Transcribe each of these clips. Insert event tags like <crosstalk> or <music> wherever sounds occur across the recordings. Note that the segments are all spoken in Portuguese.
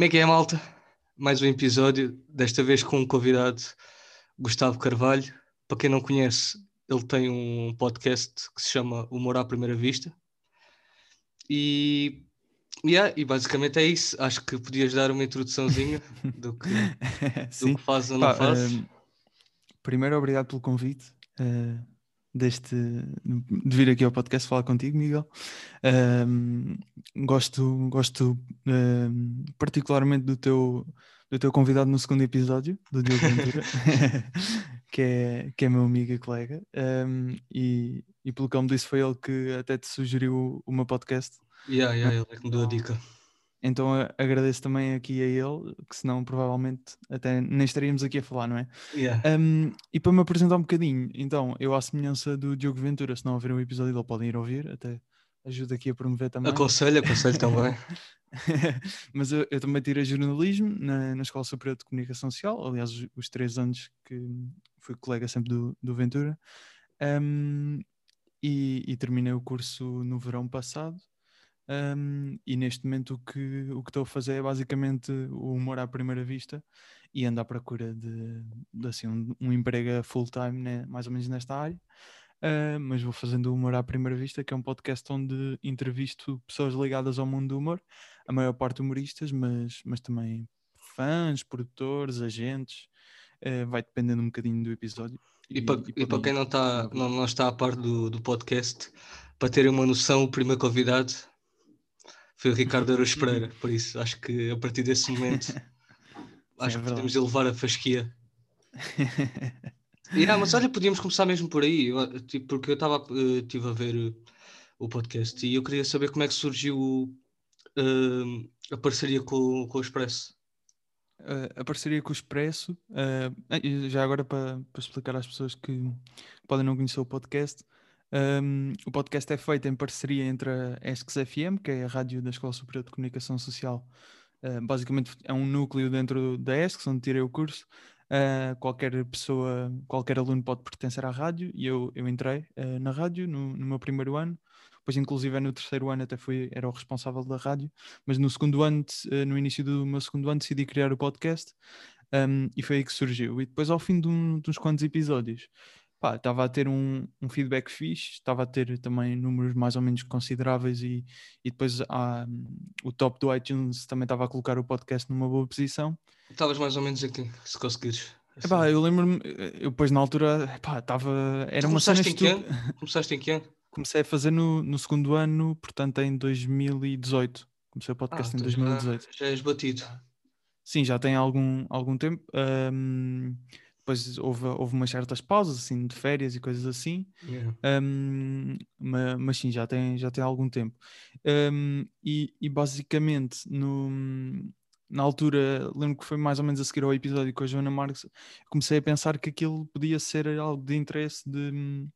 Como é que é, malta? Mais um episódio, desta vez com um convidado, Gustavo Carvalho. Para quem não conhece, ele tem um podcast que se chama Humor à Primeira Vista. E, yeah, e basicamente é isso. Acho que podias dar uma introduçãozinha <laughs> do que, do que fazes ou não fazes. Uh, primeiro, obrigado pelo convite. Uh, deste, de vir aqui ao podcast falar contigo, Miguel. Um, gosto gosto um, particularmente do teu, do teu convidado no segundo episódio, do Diogo Ventura, <laughs> que, é, que é meu amigo e colega. Um, e, e pelo que ele me disse, foi ele que até te sugeriu meu podcast. Yeah, yeah, ele é que me deu a dica. Então agradeço também aqui a ele, que senão provavelmente até nem estaríamos aqui a falar, não é? Yeah. Um, e para me apresentar um bocadinho, então, eu à semelhança do Diogo Ventura, se não ouviram o episódio dele podem ir ouvir, até ajuda aqui a promover também. Aconselho, aconselho também. <laughs> Mas eu, eu, também tirei jornalismo na, na Escola Superior de Comunicação Social, aliás, os, os três anos que fui colega sempre do, do Ventura, um, e, e terminei o curso no verão passado um, e neste momento o que, o que estou a fazer é basicamente o humor à primeira vista e ando à procura de, de assim, um, um emprego full-time, né, mais ou menos nesta área. Uh, mas vou fazendo o Humor à Primeira Vista, que é um podcast onde entrevisto pessoas ligadas ao mundo do humor, a maior parte humoristas, mas, mas também fãs, produtores, agentes, uh, vai dependendo um bocadinho do episódio. E, e para, e para quem não está, não, não está a par do, do podcast, para terem uma noção, o primeiro convidado foi o Ricardo <laughs> Aros Pereira, por isso acho que a partir desse momento <laughs> acho é que podemos elevar a fasquia. yeah, <laughs> mas olha, podíamos começar mesmo por aí, tipo, porque eu estava uh, a ver uh, o podcast e eu queria saber como é que surgiu uh, a parceria com, com o Expresso. a parceria com o Expresso, já agora para, para explicar às pessoas que podem não conhecer o podcast, um, o podcast é feito em parceria entre a ESCS FM, que é a rádio da Escola Superior de Comunicação Social. Uh, basicamente é um núcleo dentro da ESCS, onde tirei o curso. Uh, qualquer pessoa, qualquer aluno pode pertencer à rádio e eu, eu entrei uh, na rádio no, no, meu primeiro ano. Depois, inclusive, no terceiro ano até fui, era o responsável da rádio. Mas no segundo ano, no início do meu segundo ano, decidi criar o podcast um, e foi aí que surgiu. E depois, ao fim de, um, de uns quantos episódios, pá, estava a ter um, um feedback fixe, estava a ter também números mais ou menos consideráveis e, e depois ah, o top do iTunes também estava a colocar o podcast numa boa posição. Estavas mais ou menos aqui, se conseguires. Assim. Epá, eu lembro-me, eu depois na altura, epá, estava, era uma cena em que ano? Começaste em que ano? <laughs> Comecei a fazer no, no segundo ano, portanto em 2018. Comecei o podcast ah, em 2018. Já, já és batido. Sim, já tem algum, algum tempo. Um, depois houve, houve umas certas pausas assim de férias e coisas assim. Yeah. um, mas, mas, sim já tem já tem algum tempo. Um, e, e, basicamente no, na altura lembro que foi mais ou menos a seguir ao episódio com a Joana Marques comecei a pensar que aquilo podia ser algo de interesse de hum,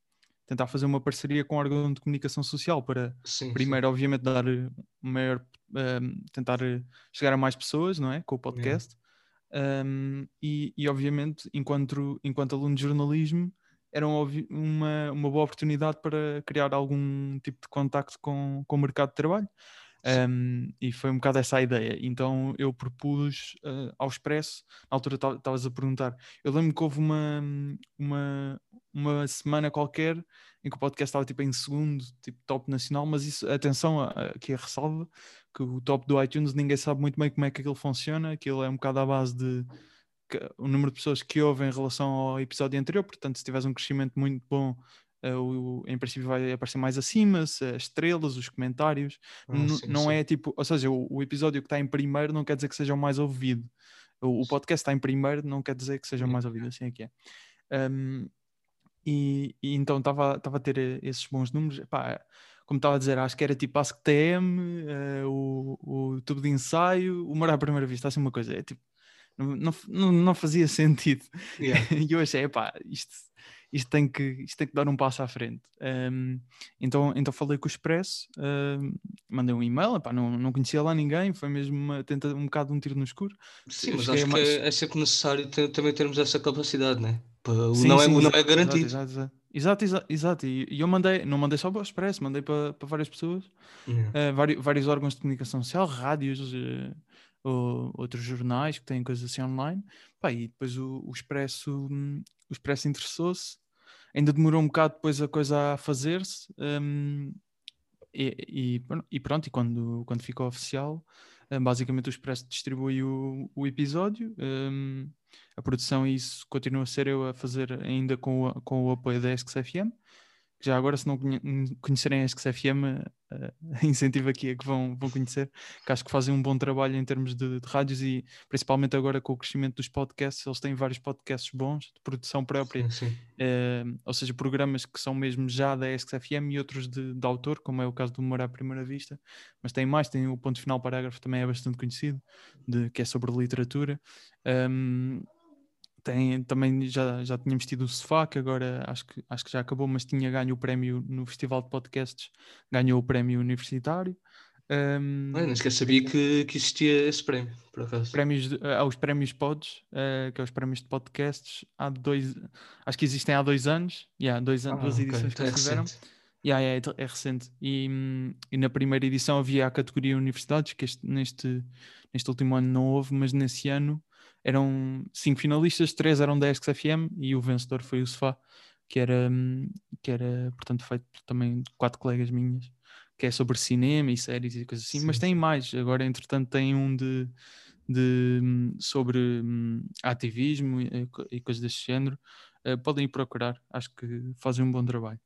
tentar fazer uma parceria com o órgão de comunicação social para sim, primeiro sim. obviamente dar maior um, tentar chegar a mais pessoas não é? Com o podcast. yeah um, e, e, obviamente, enquanto, enquanto aluno de jornalismo, era uma, uma boa oportunidade para criar algum tipo de contacto com, com o mercado de trabalho. Um, e foi um bocado essa a ideia. Então eu propus uh, ao Expresso, na altura estavas a perguntar. Eu lembro que houve uma, uma, uma semana qualquer em que o podcast estava tipo em segundo, tipo top nacional, mas isso, atenção, aqui a ressalva, que o top do iTunes ninguém sabe muito bem como é que aquilo funciona, aquilo é um bocado à base de o número de pessoas que ouvem em relação ao episódio anterior, portanto se tiveres um crescimento muito bom Uh, o, em princípio vai aparecer mais acima, as estrelas, os comentários. Ah, sim, não sim. é tipo, ou seja, o, o, episódio que está em primeiro não quer dizer que seja o mais ouvido. O, o podcast está em primeiro não quer dizer que seja o mais ouvido, assim é que é. Um, e, e, então estava a ter eh, esses bons números. Epá, como estava a dizer, acho que era tipo Ask TM, uh, eh, o, o tubo de ensaio, o morar à primeira vista, assim uma coisa. É tipo, não, não, não fazia <laughs> sentido. Yeah. e eu achei, epá, isto, isto, tem que, isto tem que dar um passo à frente. Um, então, então falei com o Expresso, um, mandei um e-mail, epá, não, não conhecia lá ninguém, foi mesmo uma, tenta, um bocado um tiro no escuro. Sim, mas acho mais... que é, é sempre necessário ter, também termos essa capacidade, né? Sim, não, é, sim, não é garantido. Exato, exato. Exato, exato, exato. E, eu mandei, não mandei só para o Expresso, mandei para, para várias pessoas, yeah. uh, vários, vários órgãos de comunicação social, rádios, uh, ou outros jornais que têm coisas assim online. Pá, e depois o, o Expresso, hum, o Expresso interessou-se. Ainda demorou um bocado depois a coisa a fazer-se. Um, e, e, e, pronto, e quando, quando ficou oficial, hum, basicamente o Expresso distribui o, o episódio. Um, a produção e isso continua a ser eu a fazer ainda com o, com o apoio da ESCS-FM já agora, se não conhecerem a XFM, uh, <laughs> incentivo aqui a que vão, vão conhecer, que acho que fazem um bom trabalho em termos de, de, rádios e principalmente agora com o crescimento dos podcasts, eles têm vários podcasts bons de produção própria, sim, sim. Uh, ou seja, programas que são mesmo já da XFM e outros de, de autor, como é o caso do Humor à Primeira Vista, mas tem mais, tem o Ponto Final Parágrafo, também é bastante conhecido, de, que é sobre literatura. Um, tem, também já, já tínhamos tido o Sofá, que agora acho que, acho que já acabou, mas tinha ganho o prémio no Festival de Podcasts, ganhou o prémio universitário. Um, não esqueci, sabia que, que existia esse prémio, por acaso. Prémios há os prémios Pods, uh, que é os prémios de podcasts, há dois, acho que existem há dois anos, yeah, dois anos, ah, duas edições okay. que então é tiveram. Yeah, yeah, é, é recente. E, e, na primeira edição havia a categoria universidades, que este, neste, neste último ano não houve, mas nesse ano eram cinco finalistas, três eram da FM e o vencedor foi o Sofá, que era, que era portanto, feito também de quatro colegas minhas, que é sobre cinema e séries e coisas assim, Sim. mas tem mais. Agora, entretanto, tem um de, de sobre um, ativismo e, e, coisas desse género. Uh, podem ir procurar, acho que fazem um bom trabalho.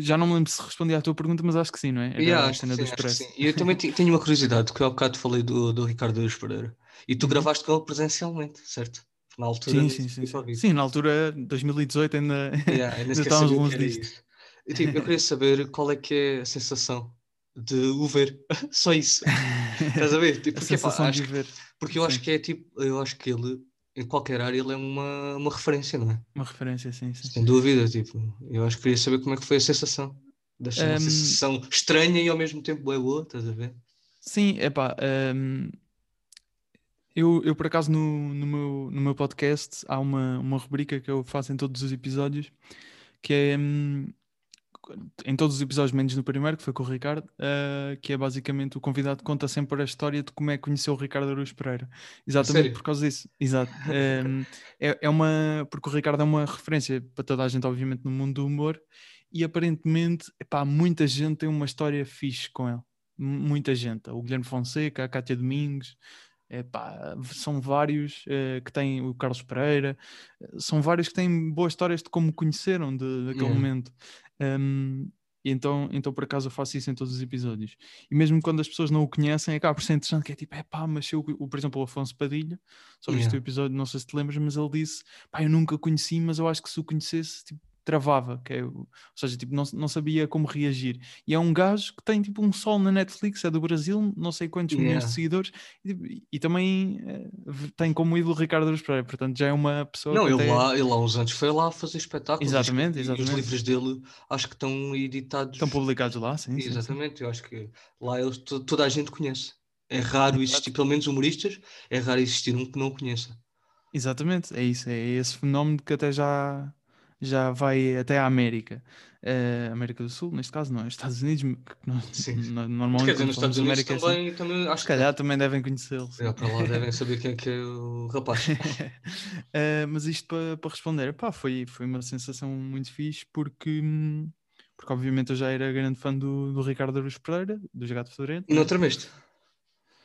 Já não me lembro se respondi à tua pergunta, mas acho que sim, não é? Era yeah, a cena sim, do Expresso. E eu também tenho uma curiosidade, que eu há bocado falei do, do Ricardo Eus Pereira. E tu uhum. gravaste com ele presencialmente, certo? Na altura. Sim, sim, sim. Sim. sim, na altura, 2018, ainda, yeah, <laughs> ainda, estávamos longe disto. Eu, tipo, eu queria saber qual é que é a sensação de o ver. <laughs> Só isso. <laughs> Estás a ver? Tipo, porque, pá, acho, ver. porque eu sim. acho que é tipo, eu acho que ele em qualquer área ele é uma, uma referência, não é? Uma referência, sim, sim. Sem dúvida, tipo, eu acho que queria saber como é que foi a sensação. Deixa um... uma sensação estranha e ao mesmo tempo boa, estás a ver? Sim, é pá, um, eu, eu, por acaso, no, no, meu, no meu podcast, há uma, uma rubrica que eu faço em todos os episódios, que é hum, em todos os episódios, menos no primeiro, que foi com o Ricardo, uh, que é basicamente o convidado conta sempre a história de como é que conheceu o Ricardo Aruz Pereira. Exatamente Sério? por causa disso. Exato. <laughs> Um, é, é uma. Porque o Ricardo é uma referência para toda a gente, obviamente, no mundo do humor, e aparentemente, epá, muita gente tem uma história fixe com ele. Muita gente. O Guilherme Fonseca, a Cátia Domingos, Epá, são vários uh, que têm o Carlos Pereira, são vários que têm boas histórias de como conheceram de, daquele uhum. momento. Um, e então, então, por acaso, eu faço isso em todos os episódios. E mesmo quando as pessoas não o conhecem, acaba por ser interessante, que é tipo, é pá, mas eu, por exemplo, o Afonso Padilha, sobre yeah. este episódio, não sei se te lembras, mas ele disse, pá, eu nunca conheci, mas eu acho que se o conhecesse, tipo, travava, que é, ou seja, tipo, não, não sabia como reagir. E é um gajo que tem tipo um sol na Netflix, é do Brasil, não sei quantos yeah. milhões de seguidores, e, tipo, e também é, tem como ídolo Ricardo Aruz Pereira, portanto já é uma pessoa Não, ele, até... lá, ele há uns anos foi lá fazer espetáculos. Exatamente, exatamente. E os livros dele acho que estão editados. Estão publicados lá, sim. Exatamente, sim, eu acho que lá eles, toda a gente conhece. É raro existir, pelo menos humoristas, é raro existir um que não conheça. Exatamente, é isso, é esse fenómeno que até já já vai até a América. Uh, América do Sul, neste caso, não é? Estados Unidos, que não, Sim. normalmente. Quer dizer, nos Estados Unidos América, também, assim, também acho se calhar que... também devem conhecê-lo. É, para lá devem saber quem é que é o rapaz. uh, <laughs> mas isto para, para responder, pá, foi, foi uma sensação muito fixe porque, porque obviamente eu já era grande fã do, do Ricardo Aruz Pereira, do Gato Fedorento. E não tremeste?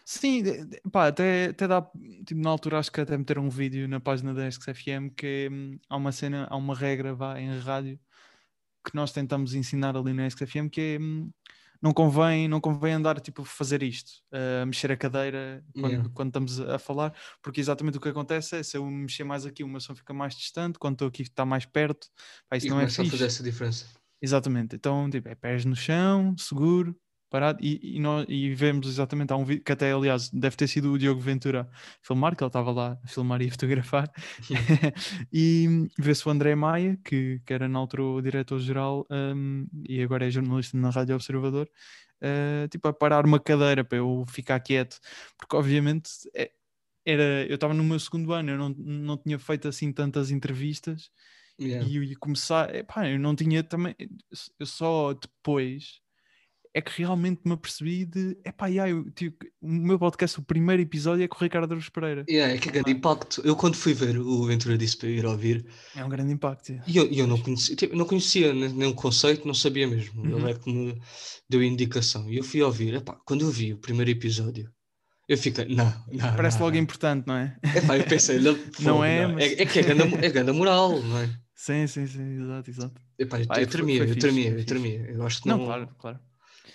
Sim, pá, até, até dá, tipo, na altura acho que até meteram um vídeo na página da FM que hum, há uma cena, há uma regra vá, em rádio que nós tentamos ensinar ali na FM que é hum, não convém, não convém andar tipo fazer isto, uh, mexer a cadeira quando, yeah. quando, estamos a falar, porque exatamente o que acontece é se eu mexer mais aqui, o meu som fica mais distante, quando estou aqui está mais perto, pá, isso e não é fixe. a fazer essa diferença. Exatamente, então tipo, é pés no chão, seguro, parado e, e, nós, e vemos exatamente, há um vídeo que até aliás deve ter sido o Diogo Ventura filmar, que ele estava lá a filmar e a <laughs> fotografar. E vê-se o André Maia que, que era na altura o diretor-geral um, e agora é jornalista na Rádio Observador uh, tipo a parar uma cadeira para eu ficar quieto, porque obviamente é, era, eu estava no meu segundo ano, eu não, não tinha feito assim tantas entrevistas. Yeah. e, e começar, epá, eu não tinha também, eu só depois é que realmente me apercebi de epá, yeah, eu, tipo, o meu podcast, o primeiro episódio é com o Ricardo Aruz Pereira. Yeah, é que é grande impacto. Eu quando fui ver o Ventura disse para ir ouvir, É um grande impacto. yeah. e eu, eu não conhecia, tipo, não conhecia o conceito, não sabia mesmo. Uhum. Ele é que me deu indicação. E eu fui ouvir, epá, quando eu vi o primeiro episódio, eu fiquei, não, não. Parece não, logo não. importante, não é? Epá, eu pensei, não, <laughs> é, não. mas- é, é que é grande, é grande moral, não é? sim, sim, sim, exato, exato. Epá, eu, Ah, eu tremia, eu tremia, eu tremia. Eu acho que Não, não. claro, claro.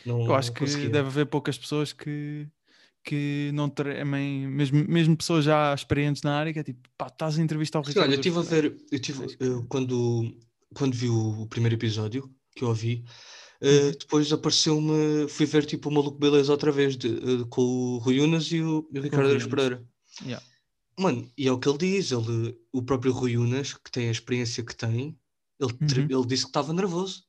Não Eu acho que deve haver poucas pessoas que, que não tremem, mesmo, mesmo pessoas já experientes na área, que é tipo, pá, estás a entrevistar o Sim, Ricardo. olha, eu estive a ver, eu tive, que- eu, quando, quando vi o primeiro episódio que eu ouvi, Uhum. depois apareceu-me, fui ver tipo o Maluco Beleza outra vez de, eh, com o Rui Unas e o, e o Ricardo Unas. Pereira. Yeah. Mano, e é o que ele diz, ele, o próprio Rui Unas, que tem a experiência que tem, ele, Uhum. ele disse que estava nervoso.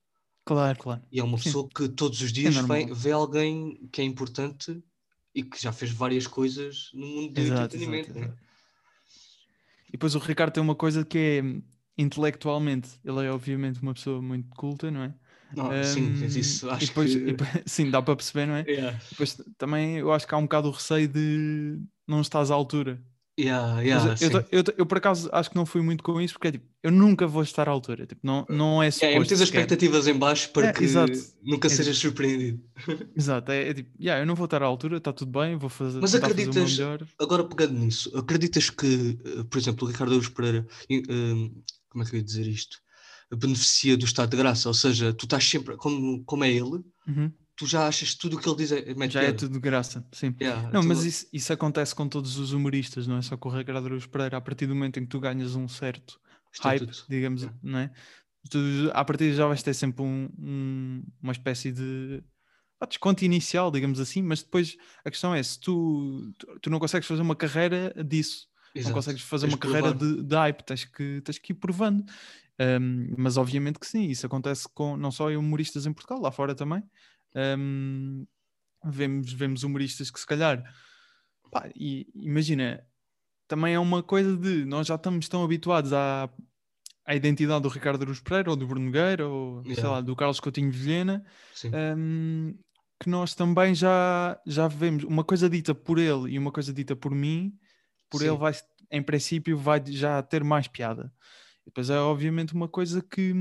Claro, claro. E é uma Sim. pessoa que todos os dias normal. vem, vê alguém que é importante e que já fez várias coisas no mundo do Exato, entretenimento. exato, né? exato. E depois o Ricardo tem uma coisa que é hum, intelectualmente, ele é obviamente uma pessoa muito culta, não é? Não, sim, Hum, isso acho depois, que. depois- <laughs> sim, dá para perceber, não é? Yeah. Depois também eu acho que há um bocado o receio de não estás à altura. Yeah, yeah, eu, eu, eu, eu, por acaso acho que não fui muito com isso porque é tipo, eu nunca vou estar à altura. Tipo, não, não é É, é suposto. meter as sequer. expectativas em baixo para É, que exato. nunca É sejas surpreendido. <laughs> Exato, é, é tipo, yeah, eu não vou estar à altura, está tudo bem, vou fazer, Mas fazer acreditas- melhor. Agora, pegando nisso, acreditas que, eh, por exemplo, o Ricardo Aruz Pereira, eh, eh, como é que eu ia dizer isto? Beneficia do estado de graça, ou seja, tu estás sempre, como, como é ele, Uhum. Tu já achas tudo o que ele diz é, mete Já é piada. tudo de graça, sim. Yeah, Não, tu- mas isso, isso acontece com todos os humoristas, não é só com o Ricardo Aruz Pereira. A partir do momento em que tu ganhas um certo hype, Estatuto. digamos, Yeah. não é? Tu, à partida já vais ter sempre um- um- uma espécie de ah, desconto inicial, digamos assim, mas depois a questão é se tu, tu, não consegues fazer uma carreira disso, não Exato. consegues fazer Tens uma de carreira de, de hype, tens que, tens que ir provando. Um, mas obviamente que sim, isso acontece com não só em humoristas em Portugal, lá fora também. Um, vemos, vemos humoristas que se calhar pá, e, imagina, também é uma coisa de nós já estamos tão habituados à, à identidade do Ricardo Aruz Pereira ou do Bruno Nogueira ou sei Yeah. lá, do Carlos Coutinho Vilhena um, que nós também já, já vemos uma coisa dita por ele e uma coisa dita por mim, por Sim. ele vai, em princípio, vai já ter mais piada. E depois é obviamente uma coisa que,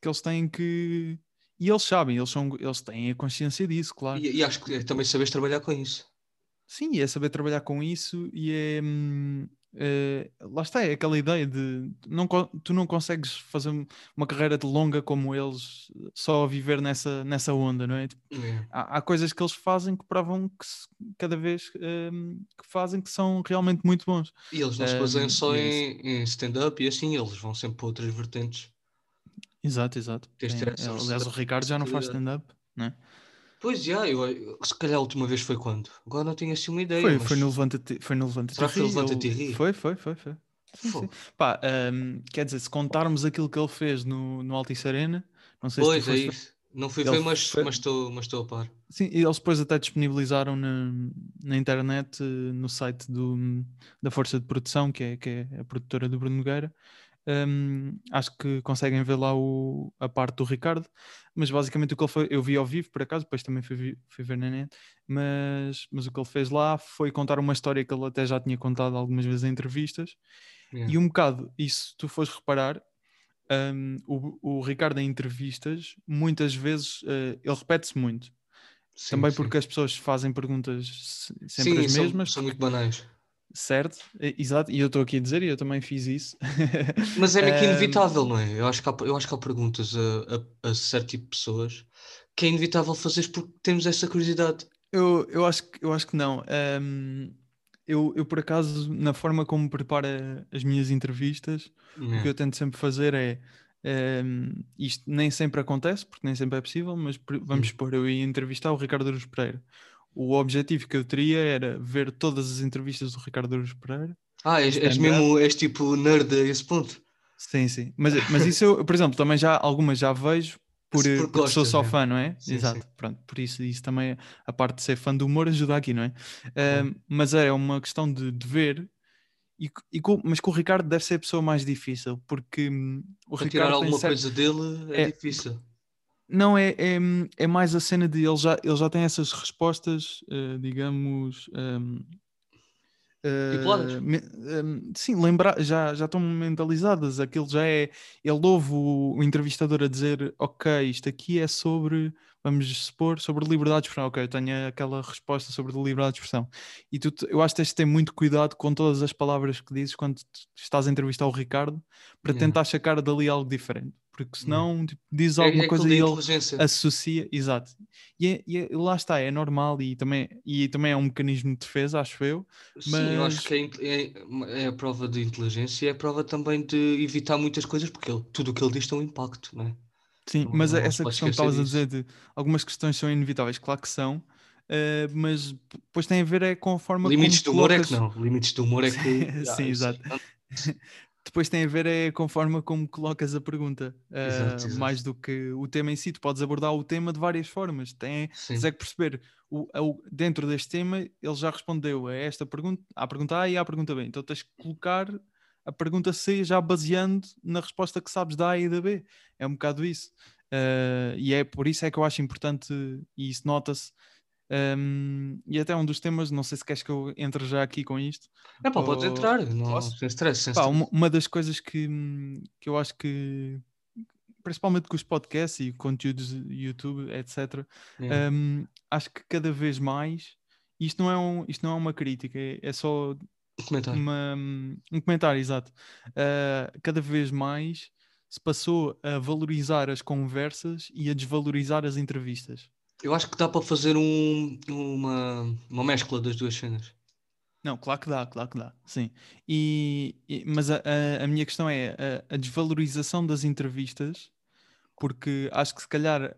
que eles têm que. E eles sabem, eles, são, eles têm a consciência disso, claro. E, e acho que é também sabes trabalhar com isso. Sim, é saber trabalhar com isso e é. hum, é, lá está, é aquela ideia de não, tu não consegues fazer uma carreira de longa como eles só a viver nessa, nessa onda, não é? Tipo, Yeah. há, há coisas que eles fazem que provam que se- cada vez hum, que fazem que são realmente muito bons. E eles não se Um, baseiam só é em, em stand-up e assim, eles vão sempre para outras vertentes. Exato, exato. Tens essa aliás, o Ricardo já não faz stand-up. né? Pois já, eu, eu- se calhar a última vez foi quando? Agora não tinha assim uma ideia. Foi, mas foi no Levanta-te foi no Levanta Será que foi Levanta-te e Ri? Foi, foi, foi. foi. Sim, sim. Pá, hum, quer dizer, se contarmos aquilo que ele fez no, no Altice Arena, não sei Pois se é ver- isso. Não fui ver, mas foi- mas estou mas estou a par. Sim, e eles depois até disponibilizaram na, na internet, eh, no site do, da Força de Produção, que é, que é a produtora do Bruno Nogueira. Hum, acho que conseguem ver lá o, a parte do Ricardo, mas basicamente o que ele foi, eu vi ao vivo por acaso, depois também fui, fui ver na net, mas, mas o que ele fez lá foi contar uma história que ele até já tinha contado algumas vezes em entrevistas, Yeah. e um bocado, e se tu fores reparar, hum, o, o Ricardo em entrevistas, muitas vezes eh, ele repete-se muito. Sim, Também sim. porque as pessoas fazem perguntas se- sempre Sim, as são, mesmas, são porque- muito banais. Certo? Exato, e eu estou aqui a dizer, e eu também fiz isso. <laughs> Mas é meio que Ahm, inevitável, não é? Eu acho que há, eu acho que há perguntas a, a, a certo tipo de pessoas que é inevitável fazer porque temos essa curiosidade. Eu, eu, acho, que- eu acho que não. Ahm, eu, eu, por acaso, na forma como preparo as minhas entrevistas, o que Yeah. eu tento sempre fazer é. ahm, isto nem sempre acontece, porque nem sempre é possível, mas vamos Hum. supor, eu ia entrevistar o Ricardo Aruz Pereira. O objetivo que eu teria era ver todas as entrevistas do Ricardo Aruz Pereira Ah, és, és mesmo, és tipo nerd a esse ponto. Sim, sim. Mas, mas isso eu, por exemplo, também já algumas já vejo por, eh, por porque sou só é. fã, não é? Sim, Exato. sim. Pronto, por isso, isso também, a parte de ser fã do humor ajuda aqui, não é? Mas é uma questão de, de ver, e, e com- mas com o Ricardo deve ser a pessoa mais difícil, porque hum, o Para Ricardo tirar alguma certo- coisa dele é, É. difícil. Não, é, é, é mais a cena de ele já, ele já tem essas respostas, uh, digamos. Um, Uh, me, um, sim, lembrar, já, já estão mentalizadas. Aquilo já é. Ele ouve o, o, entrevistador a dizer: Ok, isto aqui é sobre, vamos supor, sobre liberdade de expressão. Ok, eu tenho aquela resposta sobre liberdade de expressão. E tu, eu acho que tens de ter muito cuidado com todas as palavras que dizes quando estás a entrevistar o Ricardo para yeah. tentar sacar dali algo diferente porque senão tipo, diz é, alguma é, é coisa e ele associa, exato. E, é, e, é, lá está, é normal e também, e também é um mecanismo de defesa, acho eu. Mas... Sim, eu acho que é, é, a prova de inteligência e é a prova também de evitar muitas coisas, porque ele, tudo o que ele diz tem um impacto, não é? Sim, não, mas não essa questão que estavas a dizer de algumas questões são inevitáveis, claro que são, uh, mas depois tem a ver é com a forma Limites do humor colocas... é que não, limites do humor é que. <laughs> sim, exato. <laughs> depois tem a ver é com a forma como colocas a pergunta, uh, exato, exato. mais do que o tema em si. Tu podes abordar o tema de várias formas. Tem, tens é que perceber, o, o, dentro deste tema, ele já respondeu a esta pergunta, à pergunta A e à pergunta B. Então tens que colocar a pergunta C já baseando na resposta que sabes da A e da B. É um bocado isso. Uh, e é por isso é que eu acho importante, e isso nota-se um, e até um dos temas, não sei se queres que eu entre já aqui com isto. É pá, ou... pode entrar, não, sem stress. Sem pá, uma, uma, das coisas que, que eu acho que, principalmente com os podcasts e conteúdos YouTube, etc., yeah. um, acho que cada vez mais, isto não é, um, isto não é uma crítica, é, é só um comentário. Uma, um comentário, exato. Uh, cada vez mais se passou a valorizar as conversas e a desvalorizar as entrevistas. Eu acho que dá para fazer um, uma, uma mescla das duas cenas. Não, claro que dá, claro que dá, sim. E, e mas a, a, a, minha questão é a, a, desvalorização das entrevistas, porque acho que se calhar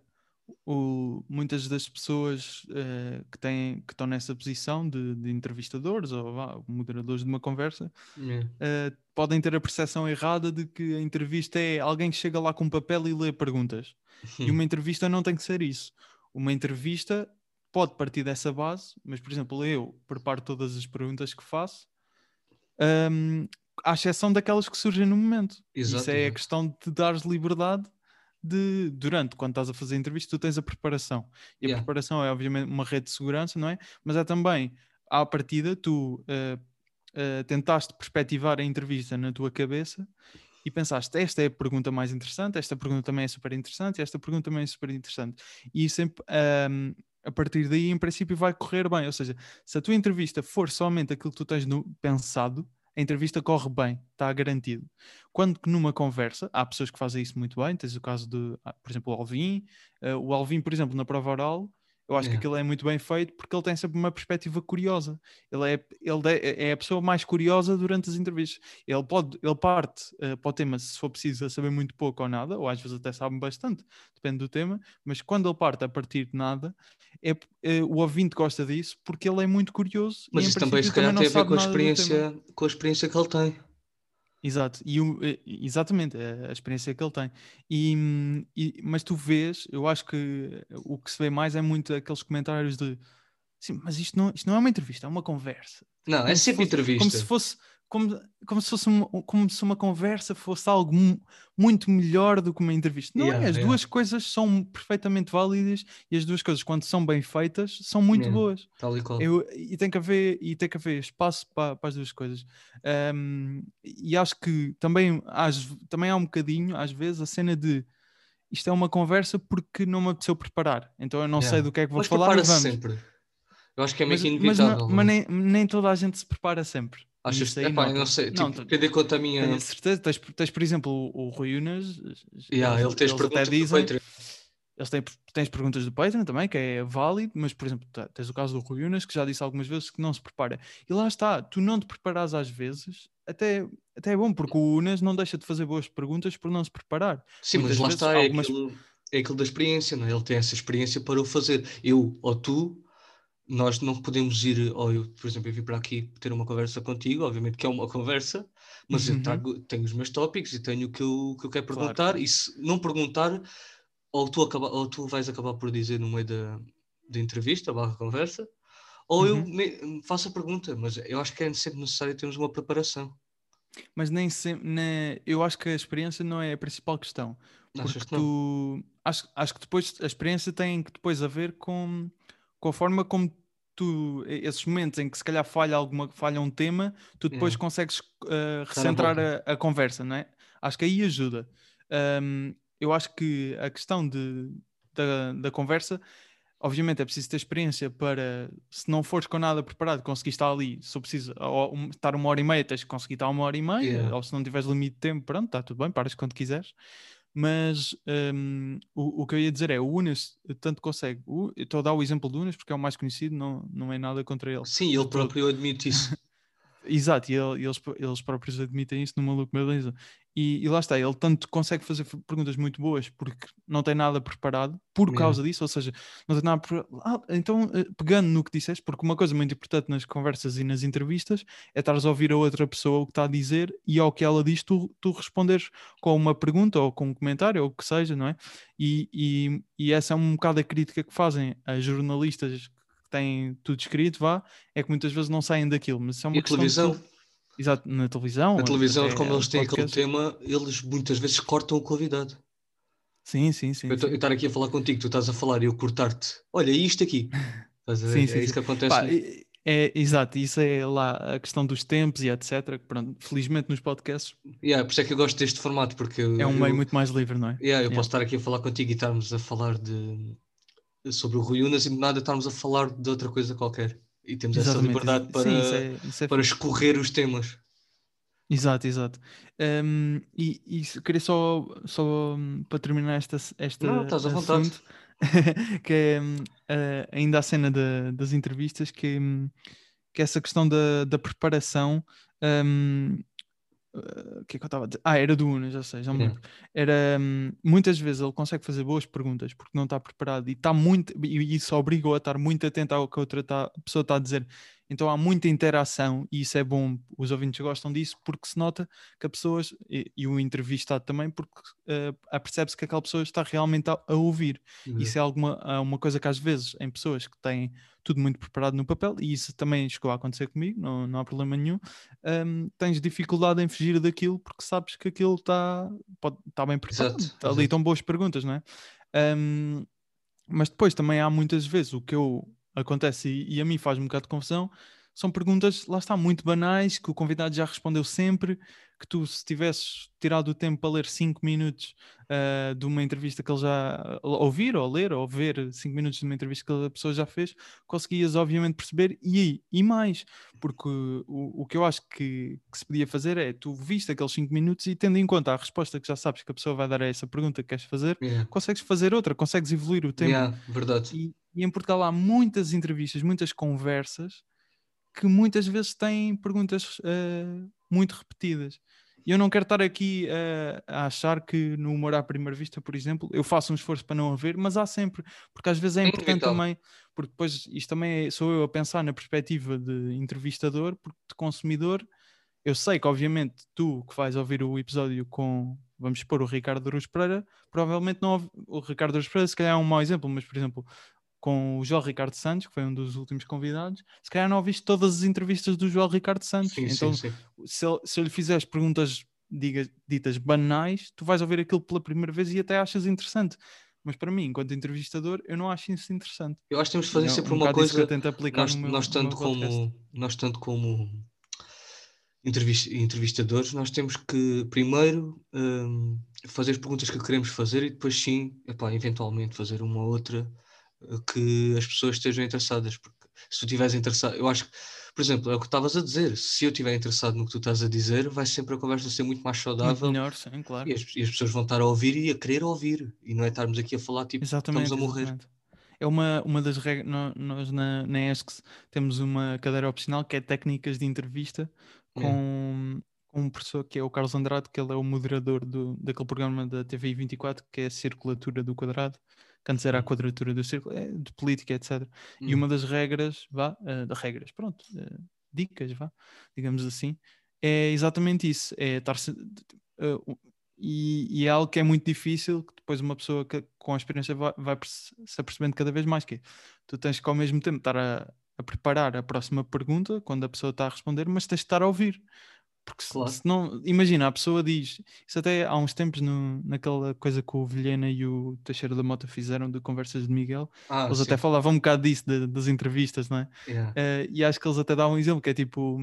o, muitas das pessoas uh, que, têm, que estão nessa posição de, de entrevistadores ou moderadores de uma conversa yeah. uh, podem ter a percepção errada de que a entrevista é alguém que chega lá com um papel e lê perguntas. <laughs> e uma entrevista não tem que ser isso uma entrevista pode partir dessa base, mas, por exemplo, eu preparo todas as perguntas que faço, um, à exceção daquelas que surgem no momento. Exato, Isso é a questão de dares liberdade de, durante, quando estás a fazer a entrevista, tu tens a preparação. E a yeah. preparação é, obviamente, uma rede de segurança, não é? Mas é também, à partida, tu uh, uh, tentaste perspectivar a entrevista na tua cabeça e pensaste, esta é a pergunta mais interessante, esta pergunta também é super interessante, esta pergunta também é super interessante. E sempre, um, a partir daí, em princípio, vai correr bem. Ou seja, se a tua entrevista for somente aquilo que tu tens no, pensado, a entrevista corre bem, está garantido. Quando que numa conversa, há pessoas que fazem isso muito bem, tens o caso de, ah, por exemplo, o Alvin. Uh, o Alvin, por exemplo, na prova oral, eu acho que aquilo é muito bem feito porque ele tem sempre uma perspectiva curiosa. Ele é, ele é a pessoa mais curiosa durante as entrevistas. Ele, pode, ele parte uh, para o tema se for preciso saber muito pouco ou nada, ou às vezes até sabe bastante, depende do tema, mas quando ele parte a partir de nada, é, é o ouvinte gosta disso porque ele é muito curioso. Mas isso também se calhar tem a ver com a, experiência, com a experiência que ele tem. Exato, e o, exatamente, é a experiência que ele tem. E, e, mas tu vês, eu acho que o que se vê mais é muito aqueles comentários de sim, mas isto não, isto não é uma entrevista, é uma conversa. Não, é como é sempre fosse, entrevista. Como se fosse, como, como, se fosse uma, como se uma conversa fosse algo muito melhor do que uma entrevista. Não é, yeah, é, as yeah. duas coisas são perfeitamente válidas e as duas coisas, quando são bem feitas, são muito yeah, boas. Tal e qual. Eu, e, tem que haver, e tem que haver espaço para, para as duas coisas. Um, e acho que também, às, também há um bocadinho, às vezes, a cena de isto é uma conversa porque não me apeteceu preparar. Então eu não sei do que é que vou mas falar. Mas sempre. Eu acho que é meio mas, que inevitável. Mas, mas, nem, nem toda a gente se prepara sempre. Achas que epá, não sei, tipo, não, depende quanto a minha. Tenho certeza, tens, tens por exemplo o, o Rui Unas, yeah, ele tem perguntas dizem, do Eles têm, tens perguntas do Patreon também, que é válido, mas por exemplo, tens o caso do Rui Unas, que já disse algumas vezes que não se prepara. E lá está, tu não te preparas às vezes, até, até é bom, porque o Unas não deixa de fazer boas perguntas por não se preparar. Sim, Muitas mas lá está, é algumas... é, aquilo, é aquilo da experiência, não é? ele tem essa experiência para o fazer. Eu ou tu nós não podemos ir, ou eu, por exemplo, eu vim para aqui ter uma conversa contigo, obviamente que é uma conversa, mas uhum. eu trago, tenho os meus tópicos e tenho o que eu, que eu quero perguntar, claro. e se não perguntar, ou tu, acaba, ou tu vais acabar por dizer no meio da, da entrevista, barra conversa, ou uhum. eu me, faço a pergunta, mas eu acho que é sempre necessário termos uma preparação. Mas nem sempre, eu acho que a experiência não é a principal questão, Porque que tu acho, acho que depois a experiência tem que depois a ver com, com a forma como tu, esses momentos em que se calhar falha alguma, falha um tema, tu depois Yeah. consegues uh, recentrar a, a conversa, não é? Acho que aí ajuda. Um, eu acho que a questão de, da, da conversa, obviamente é preciso ter experiência para, se não fores com nada preparado, conseguir estar ali, se eu um- estar uma hora e meia, tens que conseguir estar uma hora e meia, Yeah. ou se não tiveres limite de tempo, pronto, está tudo bem, paras quando quiseres. Mas hum, o, o que eu ia dizer é, o Unas tanto consegue. O- eu Estou a dar o exemplo do Unas porque é o mais conhecido, não, não é nada contra ele. Sim, ele próprio admite isso. <laughs> Exato, e ele- eles, eles próprios admitem isso no maluco beleza. E, e lá está, ele tanto consegue fazer perguntas muito boas porque não tem nada preparado por Yeah. causa disso, ou seja, não tem nada preparado. Ah, então, eh, pegando no que disseste, porque uma coisa muito importante nas conversas e nas entrevistas é estares a ouvir a outra pessoa o que está a dizer e ao que ela diz, tu, tu responderes com uma pergunta ou com um comentário ou o que seja, não é? E, e, e essa é um bocado a crítica que fazem a jornalistas que têm tudo escrito, vá, é que muitas vezes não saem daquilo, mas é uma E a questão de televisão? Exato, na televisão. Na televisão, como eles têm aquele tema, eles muitas vezes cortam o convidado. Sim, sim, sim. Eu sim. estar aqui a falar contigo, tu estás a falar e eu cortar-te. Olha, isto aqui. <laughs> Estás a ver? Sim, é sim, isso sim. que acontece. Pá, é, é- exato, isso é lá a questão dos tempos e etc. Pronto, felizmente nos podcasts Yeah, por isso é que eu gosto deste formato, porque é um eu- meio muito mais livre, não é? yeah, eu Yeah. posso estar aqui a falar contigo e estarmos a falar de sobre o Rui Unas e de nada estarmos a falar de outra coisa qualquer. E temos essa Exatamente, liberdade exa- para, Sim, isso é, isso é para escorrer os temas. Exato, exato. Um, e, e queria só, só hum, para terminar esta, esta Não, estás à vontade. <laughs> que é eh, ainda a cena da- das entrevistas, que, hum, que essa questão da, da preparação. hum, eh, O que é que eu estava a dizer? Ah, era do Unas, já sei, já me lembro. Era hum, muitas vezes ele consegue fazer boas perguntas porque não está preparado e está muito, e isso obriga-o a estar muito atento ao que a outra tá- a pessoa está a dizer. Então há muita interação e isso é bom, os ouvintes gostam disso porque se nota que a pessoa, e, e o entrevistado também, porque eh, apercebe-se que aquela pessoa está realmente a, a ouvir. Isso é alguma, uma coisa que às vezes em pessoas que têm tudo muito preparado no papel, e isso também chegou a acontecer comigo, não, não há problema nenhum, hum, tens dificuldade em fugir daquilo porque sabes que aquilo está tá bem preparado. Exato, Tá ali estão boas perguntas, não é? Hum, mas depois também há muitas vezes o que eu acontece e, e a mim faz um bocado de confusão são perguntas, lá está, muito banais, que o convidado já respondeu sempre, que tu se tivesses tirado o tempo para ler 5 minutos ah, de uma entrevista que ele já ouvir ou ler ou ver 5 minutos de uma entrevista que a pessoa já fez, conseguias obviamente perceber e, e mais, porque o, o que eu acho que, que se podia fazer é tu viste aqueles 5 minutos e tendo em conta a resposta que já sabes que a pessoa vai dar a essa pergunta que queres fazer, Yeah. consegues fazer outra, consegues evoluir o tempo. Yeah, verdade. E, e em Portugal há muitas entrevistas, muitas conversas que muitas vezes têm perguntas eh, muito repetidas. E eu não quero estar aqui eh, a achar que no humor à primeira vista, por exemplo, eu faço um esforço para não haver, mas há sempre, porque às vezes é importante inevitável. também, porque depois isto também é- sou eu a pensar na perspectiva de entrevistador, porque de consumidor, eu sei que obviamente tu que vais ouvir o episódio com, vamos expor o Ricardo Aruz Pereira, provavelmente não ouve- o Ricardo Aruz Pereira se calhar é um mau exemplo, mas por exemplo com o João Ricardo Santos, que foi um dos últimos convidados, se calhar não ouviste todas as entrevistas do João Ricardo Santos. Sim, então, sim, sim. Se, ele- se eu lhe fizeres perguntas diga, ditas banais, tu vais ouvir aquilo pela primeira vez e até achas interessante. Mas para mim, enquanto entrevistador, eu não acho isso interessante. Eu acho que temos de fazer sempre um uma isso que coisa. eu tento aplicar Nós, no meu, nós no meu tanto como nós tanto como entrevis- entrevistadores, nós temos que primeiro hum, fazer as perguntas que queremos fazer e depois sim, epá, eventualmente fazer uma ou outra que as pessoas estejam interessadas. Porque se tu estiveres interessado, eu acho que, por exemplo, é o que estavas a dizer. Se eu estiver interessado no que tu estás a dizer, vai sempre a conversa ser muito mais Muito saudável melhor, sim, claro. e as, e as pessoas vão estar a ouvir e a querer ouvir. E não é estarmos aqui a falar tipo, Exatamente. estamos a morrer. exatamente. É uma, uma das regras. Nós na, na ESCS temos uma cadeira opcional que é técnicas de entrevista com, com um professor que é o Carlos Andrade, que ele é o moderador do, daquele programa da TVI 24 que é a Circulatura do Quadrado, que antes era a Hum. Quadratura do Círculo, é de política, etc. E Hum. uma das regras, vá, eh, regras, pronto, eh, dicas, vá, digamos assim, é exatamente isso, é estar eh, e, e é algo que é muito difícil, que depois uma pessoa que, com a experiência vai, vai se apercebendo cada vez mais que é, tu tens que ao mesmo tempo estar a, a preparar a próxima pergunta quando a pessoa está a responder, mas tens de estar a ouvir. Porque se, Claro. se não, imagina, a pessoa diz, isso até há uns tempos no, naquela coisa que o Vilhena e o Teixeira da Mota fizeram de conversas de Miguel, Ah, eles sim. até falavam um bocado disso, de- das entrevistas, não é? Yeah. Eh, e acho que eles até davam um exemplo que é tipo,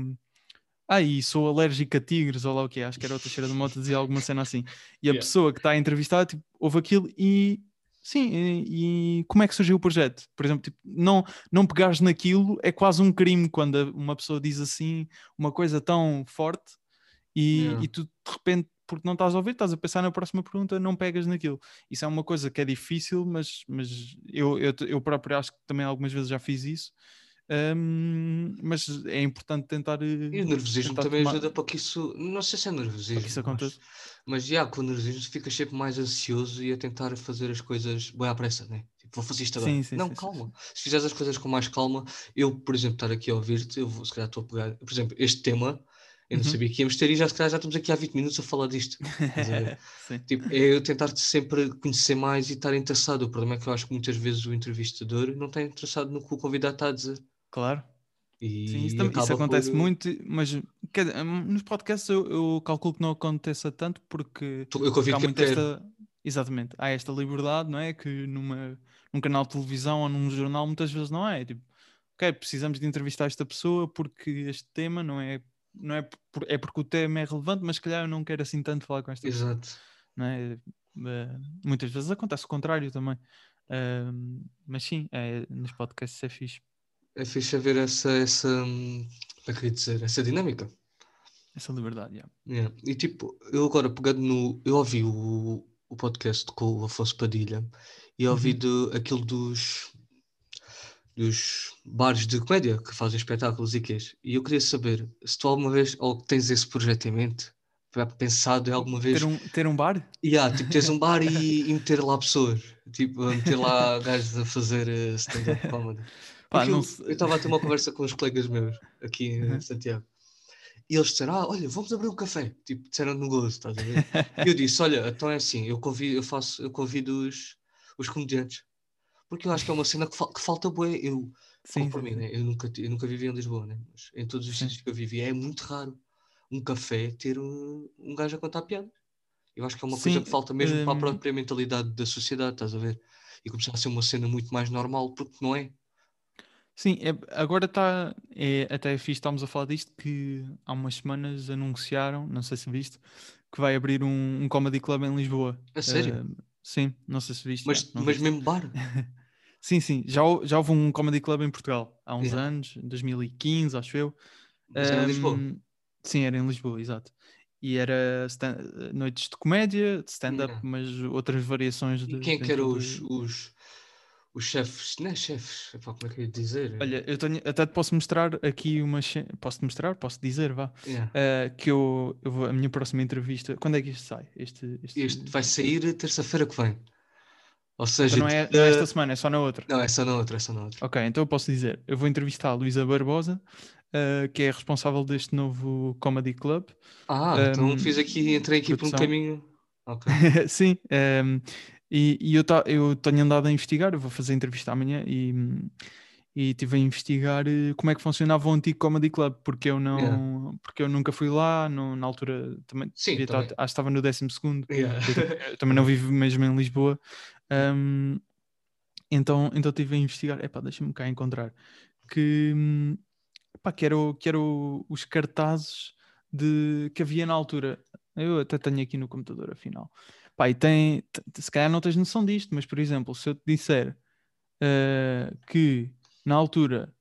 ah, e sou alérgico a tigres, ou lá o que é, acho que era o Teixeira da Mota dizia alguma cena assim. E a Yeah. pessoa que está a entrevistar, tipo, ouve aquilo e sim, e, e como é que surgiu o projeto? Por exemplo, tipo, não, não pegares naquilo é quase um crime quando uma pessoa diz assim uma coisa tão forte e, Yeah. e tu de repente, porque não estás a ouvir, estás a pensar na próxima pergunta, não pegas naquilo. Isso é uma coisa que é difícil, mas, mas eu, eu, eu próprio acho que também algumas vezes já fiz isso. Hum, mas é importante tentar. E o nervosismo tentar também tomar- ajuda para que isso. Não sei se é nervosismo. Para que isso mas- aconteça. Mas já, com o nervosismo ficas sempre mais ansioso e a tentar fazer as coisas bem à pressa, né? Tipo, vou fazer isto agora. Sim, sim, não, sim, calma. Se fizeres as coisas com mais calma, eu, por exemplo, estar aqui a ouvir-te, eu vou, se calhar estou a pegar. Por exemplo, este tema, eu não Uhum. sabia que íamos ter e já, se calhar, já estamos aqui há 20 minutos a falar disto. <laughs> Tipo, é eu tentar sempre conhecer mais e estar interessado. O problema é que eu acho que muitas vezes o entrevistador não está interessado no que o convidado está a dizer. Claro. E Sim, isso, tam- isso acontece por- muito, mas hum, nos podcasts eu, eu calculo que não aconteça tanto porque Eu convido há muito esta. Exatamente, há esta liberdade, não é? Que numa, num canal de televisão ou num jornal muitas vezes não é. Tipo, ok, precisamos de entrevistar esta pessoa porque este tema não é. Não é, por, é porque o tema é relevante, mas se calhar eu não quero assim tanto falar com esta pessoa. Exato. não é? Eh, muitas vezes acontece o contrário também. Ahm, mas sim, é, nos podcasts é fixe. É fixe haver essa, essa, hum, como é que eu ia dizer, essa dinâmica. Essa liberdade, yeah. Yeah. E tipo, eu agora pegando no. Eu ouvi o, o podcast com o Afonso Padilha e ouvi Uhum. do, aquilo dos, dos bares de comédia que fazem espetáculos e quês. E eu queria saber se tu alguma vez, ou tens esse projeto em mente, pensado em alguma vez, Ter um, ter um bar? yeah, tipo, teres um bar e, e <laughs> meter lá pessoas, tipo, meter lá gajos a fazer eh, stand-up comedy. <laughs> Pá, eu- estava a ter uma conversa com uns colegas meus aqui em Uhum. Santiago. E eles disseram: Ah, olha, vamos abrir um café. Tipo, disseram no gozo, estás a ver? <laughs> E eu disse: Olha, então é assim, eu convido, eu faço, eu convido os, os comediantes. Porque eu acho que é uma cena que, fal- que falta bué. Eu Sim, mim, né? Eu nunca, eu nunca vivi em Lisboa, né? Mas em todos os Sim. sítios que eu vivi é muito raro um café ter um, um gajo a contar piadas. Eu acho que é uma coisa Sim, que falta mesmo para a hum. própria mentalidade da sociedade, estás a ver? E começar a ser uma cena muito mais normal, porque não é. Sim, é- agora está. É, até fixe estamos a falar disto que há umas semanas anunciaram, não sei se viste, que vai abrir um, um comedy club em Lisboa. A sério? Eh, sim, não sei se viste. Mas, já, mas viste? mesmo bar. <laughs> Sim, sim, já, já houve um comedy club em Portugal há uns Yeah. anos, em 2015, acho eu. Mas era em Lisboa. Sim, era em Lisboa, exato. E era stand- noites de comédia, de stand-up, Yeah. mas outras variações de. E quem é que eram de- os, os, os chefes? Não é chefes, como é que eu ia dizer? Olha, eu tenho, até te posso mostrar aqui uma. che- Posso-te mostrar? Posso dizer, vá. Yeah. Uh, que eu, eu vou, a minha próxima entrevista. Quando é que isto sai? Este, este, Este vai sair terça-feira que vem. Ou Então seja, não, é, não é esta semana, é só na outra. não, é só na outra, é só na outra. Ok, então eu posso dizer. Eu vou entrevistar a Luísa Barbosa, uh, que é responsável deste novo Comedy Club. Ah, então Um, fiz aqui, entrei aqui por um caminho. Ok. <laughs> Sim, um, e, e eu, ta- eu tenho andado a investigar, eu vou fazer a entrevista amanhã e, e estive a investigar eh, como é que funcionava o antigo Comedy Club, porque eu não Yeah. porque eu nunca fui lá, não, na altura também, Sim, estar- acho que estava no 12 segundo, Yeah. eu também não vivo mesmo em Lisboa. Um, então, então estive a investigar, epá, deixa-me cá encontrar que, epá, que, era, o- que era o- os cartazes de, que havia na altura. Eu até tenho aqui no computador, afinal. Pá, e tem, se calhar não tens noção disto, mas por exemplo, se eu te disser eh, que na altura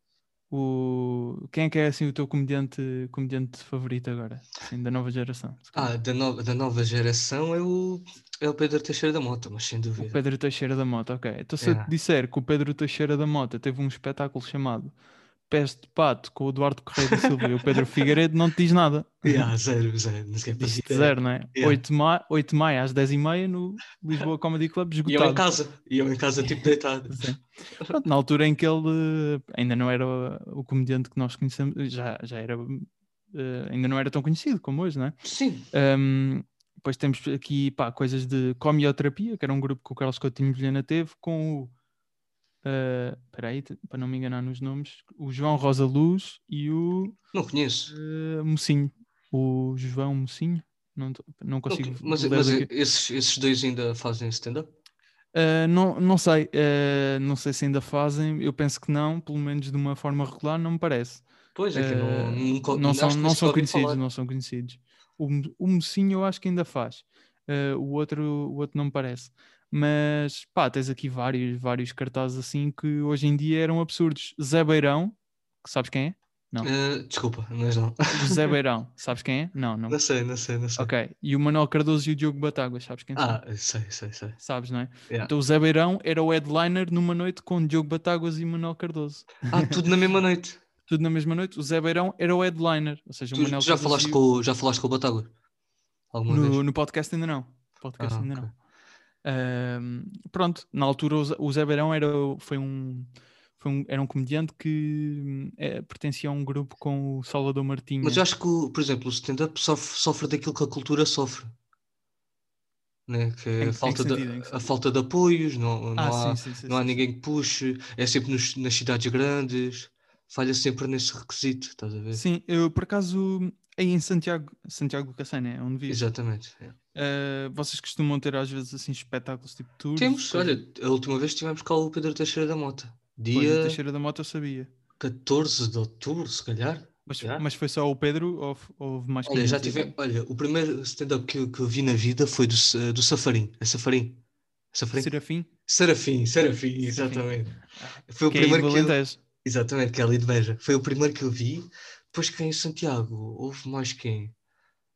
o, quem é que é assim o teu comediante, comediante favorito agora, assim, da nova geração? Ah, da nova, da nova geração é o, é o Pedro Teixeira da Mota, mas sem O dúvida. Pedro Teixeira da Mota, ok. Então se eu Yeah. te disser que o Pedro Teixeira da Mota teve um espetáculo chamado Pés de Pato com o Eduardo Correia da Silva e o Pedro Figueiredo, não te diz nada. <laughs> Yeah, zero, zero. Não ideia. zero, não é? Yeah. 8, de maio, 8 de maio às 10h30 no Lisboa Comedy Club, E eu em esgotado. casa, e eu em casa tipo deitado. <laughs> Pronto, na altura em que ele eh, ainda não era o comediante que nós conhecemos, já, já era, eh, ainda não era tão conhecido como hoje, não é? Sim, Um, depois temos aqui pá, coisas de comioterapia, que era um grupo que o Carlos Coutinho Vilhena teve, com o. eh, Espera aí, te- para não me enganar nos nomes, o João Rosa Luz e o não conheço. eh, Mocinho. o João Mocinho. Não, não consigo. Mas, ler mas daqui. esses, esses dois ainda fazem stand-up? Uh, não, não sei, uh, não sei se ainda fazem. Eu penso que não, pelo menos de uma forma regular, não me parece. Pois é, que não, Uh, nunca, não são, não são conhecidos, falar. não são conhecidos. O, o Mocinho eu acho que ainda faz. Uh, o, outro, o outro não me parece. Mas pá, tens aqui vários, vários cartazes assim que hoje em dia eram absurdos. Zé Beirão, que sabes quem é? Não. Uh, desculpa, mas não. O <laughs> Zé Beirão, sabes quem é? Não, não. Não sei, não sei, não sei. Ok. E o Manuel Cardoso e o Diogo Batáguas, sabes quem são? Ah, sei, sei, sei. Sabes, não é? Yeah. Então o Zé Beirão era o headliner numa noite com Diogo Batáguas e Manuel Cardoso. Ah, tudo na mesma noite. <laughs> Tudo na mesma noite. O Zé Beirão era o headliner. Ou seja, o Tu Manuel já Cardoso falaste, o- com, o- já falaste com o Batágua? Alguma vez? no, no podcast ainda não. Podcast Ah, ainda ok. não. Pronto, na altura o Zé- Beirão era, foi um, foi um, era um comediante que hum, eh, pertencia a um grupo com o Salvador Martinha. Mas eu acho que, por exemplo, o stand-up sofre, sofre daquilo que a cultura sofre. Né? Que é Em- a falta, de, sentido? Que a falta de apoios, não, não, ah, há, sim, sim, sim. não há ninguém que puxe, é sempre nos- nas cidades grandes, falha sempre nesse requisito, estás a ver? Sim, eu por acaso aí em Santiago, Santiago do Cacém, né? Onde vivo. Exatamente. é. Uh, vocês costumam ter às vezes assim espetáculos tipo tours? Temos, coisa- olha, a última vez tivemos cá o Pedro Teixeira da Mota. Pois, o Dia Teixeira da Mota eu sabia. 14 de outubro, se calhar. Mas, mas foi só o Pedro ou, houve mais Olha, já tive, olha, o primeiro stand-up que, eu- que eu vi na vida foi do, do Safarim. É Safarim? Safarim? Serafim? Serafim, Serafim, exatamente. Foi o Que é primeiro do que eu. Exatamente, que é ali de Beja. Foi o primeiro que eu vi. Depois quem em Santiago? Houve mais quem?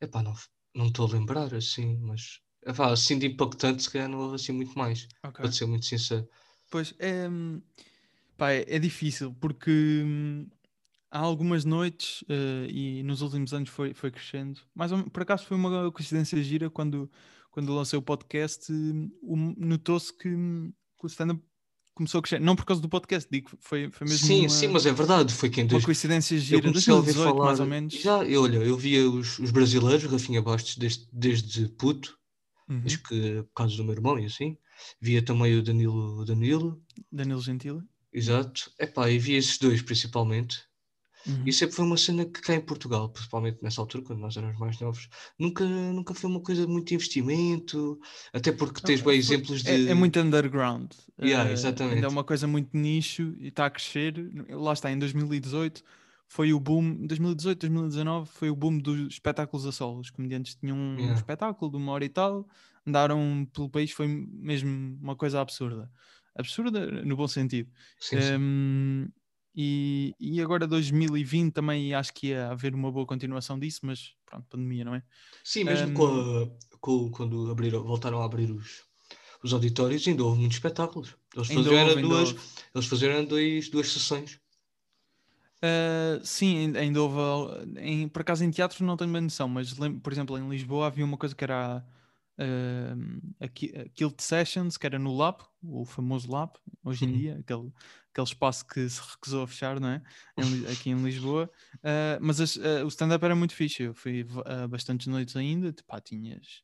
Epá, não não estou a lembrar assim, mas epá, assim de impactante, se calhar não houve assim muito mais. Ok. Para ser muito sincero. Pois é, pá, é, é difícil porque hum, há algumas noites eh, e nos últimos anos foi, foi crescendo. Men- por acaso foi uma coincidência gira quando, quando lancei o podcast, o- notou-se que, hum, que o stand-up começou a crescer. Não por causa do podcast, digo, foi, foi mesmo Sim, uma, sim, mas é verdade. Foi quem uma coincidência Eu gira. a ouvir 2018, falar. mais ou menos. Já, eu, olha, eu via os, os brasileiros, Rafinha Bastos, desde, desde puto, Uhum. acho que por causa do meu irmão e assim. Via também o Danilo, Danilo, Danilo Gentili. exato. Epá, e via esses dois principalmente. Uhum. E sempre foi uma cena que cá em Portugal, principalmente nessa altura, quando nós éramos mais novos, nunca, nunca foi uma coisa de muito investimento, até porque tens Não, bem exemplos de. É, é muito underground. Yeah, Eh, exatamente. Ainda é uma coisa muito nicho e está a crescer. Lá está, em 2018 foi o boom. 2018, 2019 foi o boom dos espetáculos a solo. Os comediantes tinham um Yeah. espetáculo de uma hora e tal, andaram pelo país, foi mesmo uma coisa absurda. Absurda no bom sentido. Sim, sim. E, e agora 2020 também acho que ia haver uma boa continuação disso, mas pronto, pandemia, não é? Sim, mesmo um, com a- com- quando abriram, voltaram a abrir os, os auditórios, ainda houve muitos espetáculos. Eles faziam, houve, duas, houve. eles faziam dois, duas sessões. Uh, sim, ainda- houve. Em, por acaso em teatros não tenho bem noção, mas por exemplo em Lisboa havia uma coisa que era uh, a, Kilt Sessions, que era no Lab, o famoso Lab, hoje em Uhum. dia, aquele, aquele espaço que se recusou a fechar, não é? Em <laughs> aqui em Lisboa. Uh, mas as- uh, o stand-up era muito fixe. Eu fui a bastantes noites ainda, tipo, pá, tinhas.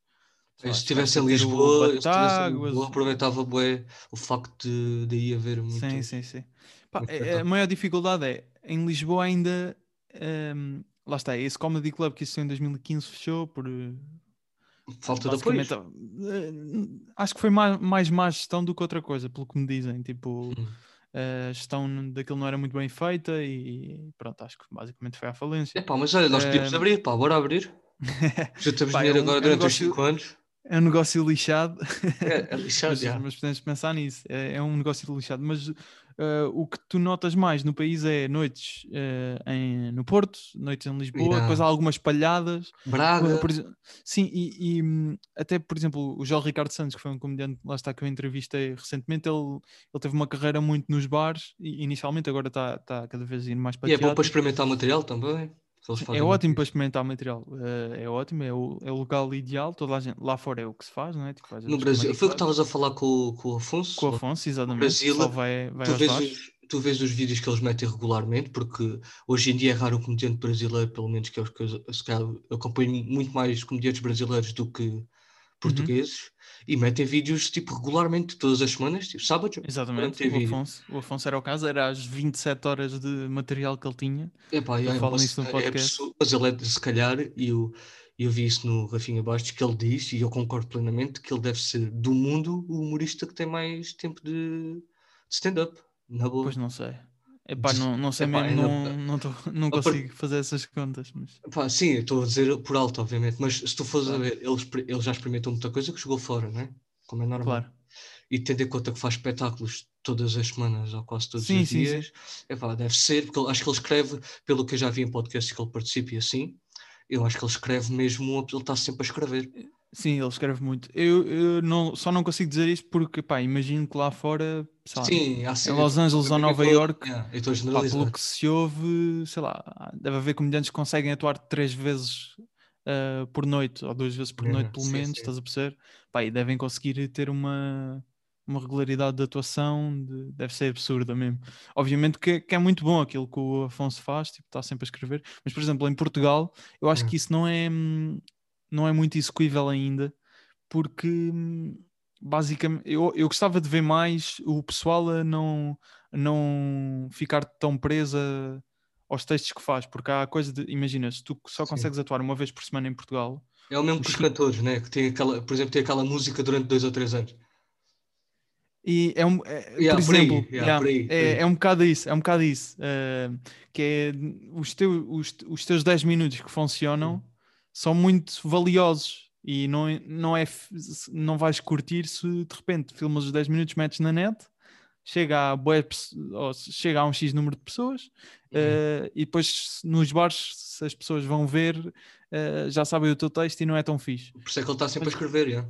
se estivesse em Lisboa, se estivesse em Batáguas, Lisboa, aproveitava o facto de, de ir haver muito. Sim, sim, sim. Pá, muito é- a maior dificuldade é, em Lisboa ainda, ehm, lá está, esse Comedy Club que existia em 2015 fechou por... Falta de apoio. eh, acho que foi mais, mais má gestão do que outra coisa, pelo que me dizem, tipo, Hum. a gestão daquilo não era muito bem feita e pronto, acho que basicamente foi à falência. Epá, mas olha, nós podíamos Ehm, abrir, pá, bora abrir. <laughs> Já temos Pá, é dinheiro um- agora é um durante os negócio- 5 anos. É um negócio lixado, É, é lixado, <laughs> mas, já. mas podemos pensar nisso. É, é um negócio lixado. Mas eh, o que tu notas mais no país é noites eh, em, no Porto, noites em Lisboa, depois há algumas palhadas. Braga. Por exe- sim, e, e, hum, até por exemplo, o João Ricardo Santos, que foi um comediante lá está que eu entrevistei recentemente, ele, ele teve uma carreira muito nos bares, e, inicialmente, agora está está cada vez ir mais para E é bom para experimentar material também. É ótimo para experimentar material, eh, é ótimo, é o, é o local ideal. Toda a gente lá fora é o que se faz, não é? Tipo, No Brasil, foi o que estavas a falar com, o- com o Afonso. Com o Afonso, exatamente. Brasil, só vai, vai tu, vês os, tu vês os vídeos que eles metem regularmente, porque hoje em dia é raro um comediante brasileiro, pelo menos que é os que eu, se calhar, acompanho muito mais comediantes brasileiros do que portugueses e metem vídeos tipo regularmente, todas as semanas, tipo sábados. Exatamente, o Afonso, o Afonso era o caso, era às 27 horas de material que ele tinha. Epá, eu Eu falo mas, nisso no é podcast. absurdo, mas ele é de, se calhar, e eu, eu vi isso no Rafinha Bastos, que ele diz, e eu concordo plenamente, que ele deve ser do mundo o humorista que tem mais tempo de, de stand-up. Na boa. Pois não sei. Epá, não, não sei epá, mesmo, não, não, tô- <laughs> não consigo fazer essas contas. Mas... Pá, sim, eu estou a dizer por alto, obviamente, mas se tu fores Claro. a ver, ele, exper- ele já experimentou muita coisa que jogou fora, não é? Como é normal. Claro. E tendo em conta que faz espetáculos todas as semanas ou quase todos Sim, os sim, sim. dias, epá, deve ser, porque ele- acho que ele escreve, pelo que eu já vi em podcasts que ele participa e assim, eu acho que ele escreve mesmo, ele está sempre a escrever. Sim, ele escreve muito. Eu, eu não, só não consigo dizer isto porque, pá, imagino que lá fora, lá, Sim, há em sempre- Los Angeles ou Nova York, Yeah, estou pá, generalizar. pelo que se ouve, sei lá, deve haver comediantes que conseguem atuar três vezes ah, por noite, ou duas vezes por Yeah, noite, pelo sim, menos, sim. estás a perceber? Pá, e devem conseguir ter uma, uma regularidade de atuação, de- deve ser absurda mesmo. Obviamente que, que é muito bom aquilo que o Afonso faz, tipo, está sempre a escrever, mas, por exemplo, em Portugal, eu acho Yeah. que isso não é, hum, não é muito execuível ainda, porque hum, basicamente eu, eu gostava de ver mais o pessoal a não, não ficar tão presa aos textos que faz, porque há a coisa de, imagina, se tu só Sim. consegues atuar uma vez por semana em Portugal, É o mesmo que os Sim. cantores, né? que tem aquela, por exemplo, tem aquela música durante dois ou três anos. e é um, é- Yeah, por por aí, exemplo, yeah, yeah, por aí, por é, aí. é um bocado isso, é um bocado isso, eh, que é os, teu, os, os teus 10 minutos que funcionam são muito valiosos e não, é- não, é, não vais curtir se de repente filmas os 10 minutos, metes na net, chega a, se- chega a um X número de pessoas Uhum. eh, e depois nos bares, se as pessoas vão ver, eh, já sabem o teu texto e não é tão fixe. Por isso é que ele está sempre Mas- a escrever, yeah.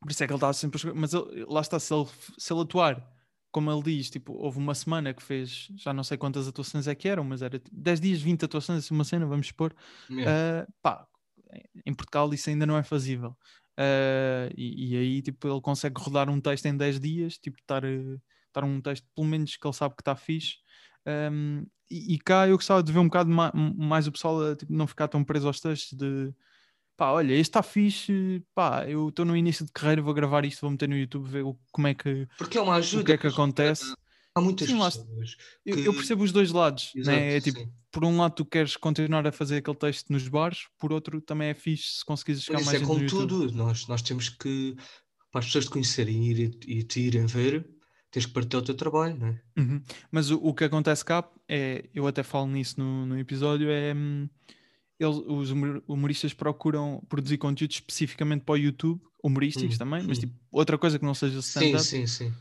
Por isso é que ele está sempre a escrever. Mas ele- lá está, se ele, se ele atuar, como ele diz, tipo, houve uma semana que fez, já não sei quantas atuações é que eram, mas era tipo, 10 dias, 20 atuações, assim, uma cena, vamos supor. Yeah. Ah, pá, em Portugal isso ainda não é fazível. Ah, e, e aí, tipo, ele consegue rodar um texto em 10 dias, tipo, estar, estar um texto, pelo menos que ele sabe que está fixe. Ahm, e, e cá eu gostava de ver um bocado ma- mais o pessoal a tipo, não ficar tão preso aos textos de pá, olha, este está fixe, pá, eu estou no início de carreira, vou gravar isto, vou meter no YouTube, ver o- como é que, Porque é uma ajuda. o que é que acontece. Há muitas Sim, pessoas. Eu, que- eu percebo os dois lados, Exato, né? é tipo, sim. por um lado tu queres continuar a fazer aquele texto nos bares, por outro também é fixe se conseguires chegar Mas mais é gente no como YouTube. tudo. Nós, nós temos que, para as pessoas te conhecerem e, e te irem ver, tens que partilhar o teu trabalho, não é? Uhum. Mas o, o que acontece cá é, eu até falo nisso no, no episódio, é hum, eles, os humor- humoristas procuram produzir conteúdo especificamente para o YouTube, humorísticos Hum, também, mas hum. tipo outra coisa que não seja Sim, stand-up, sim, sim.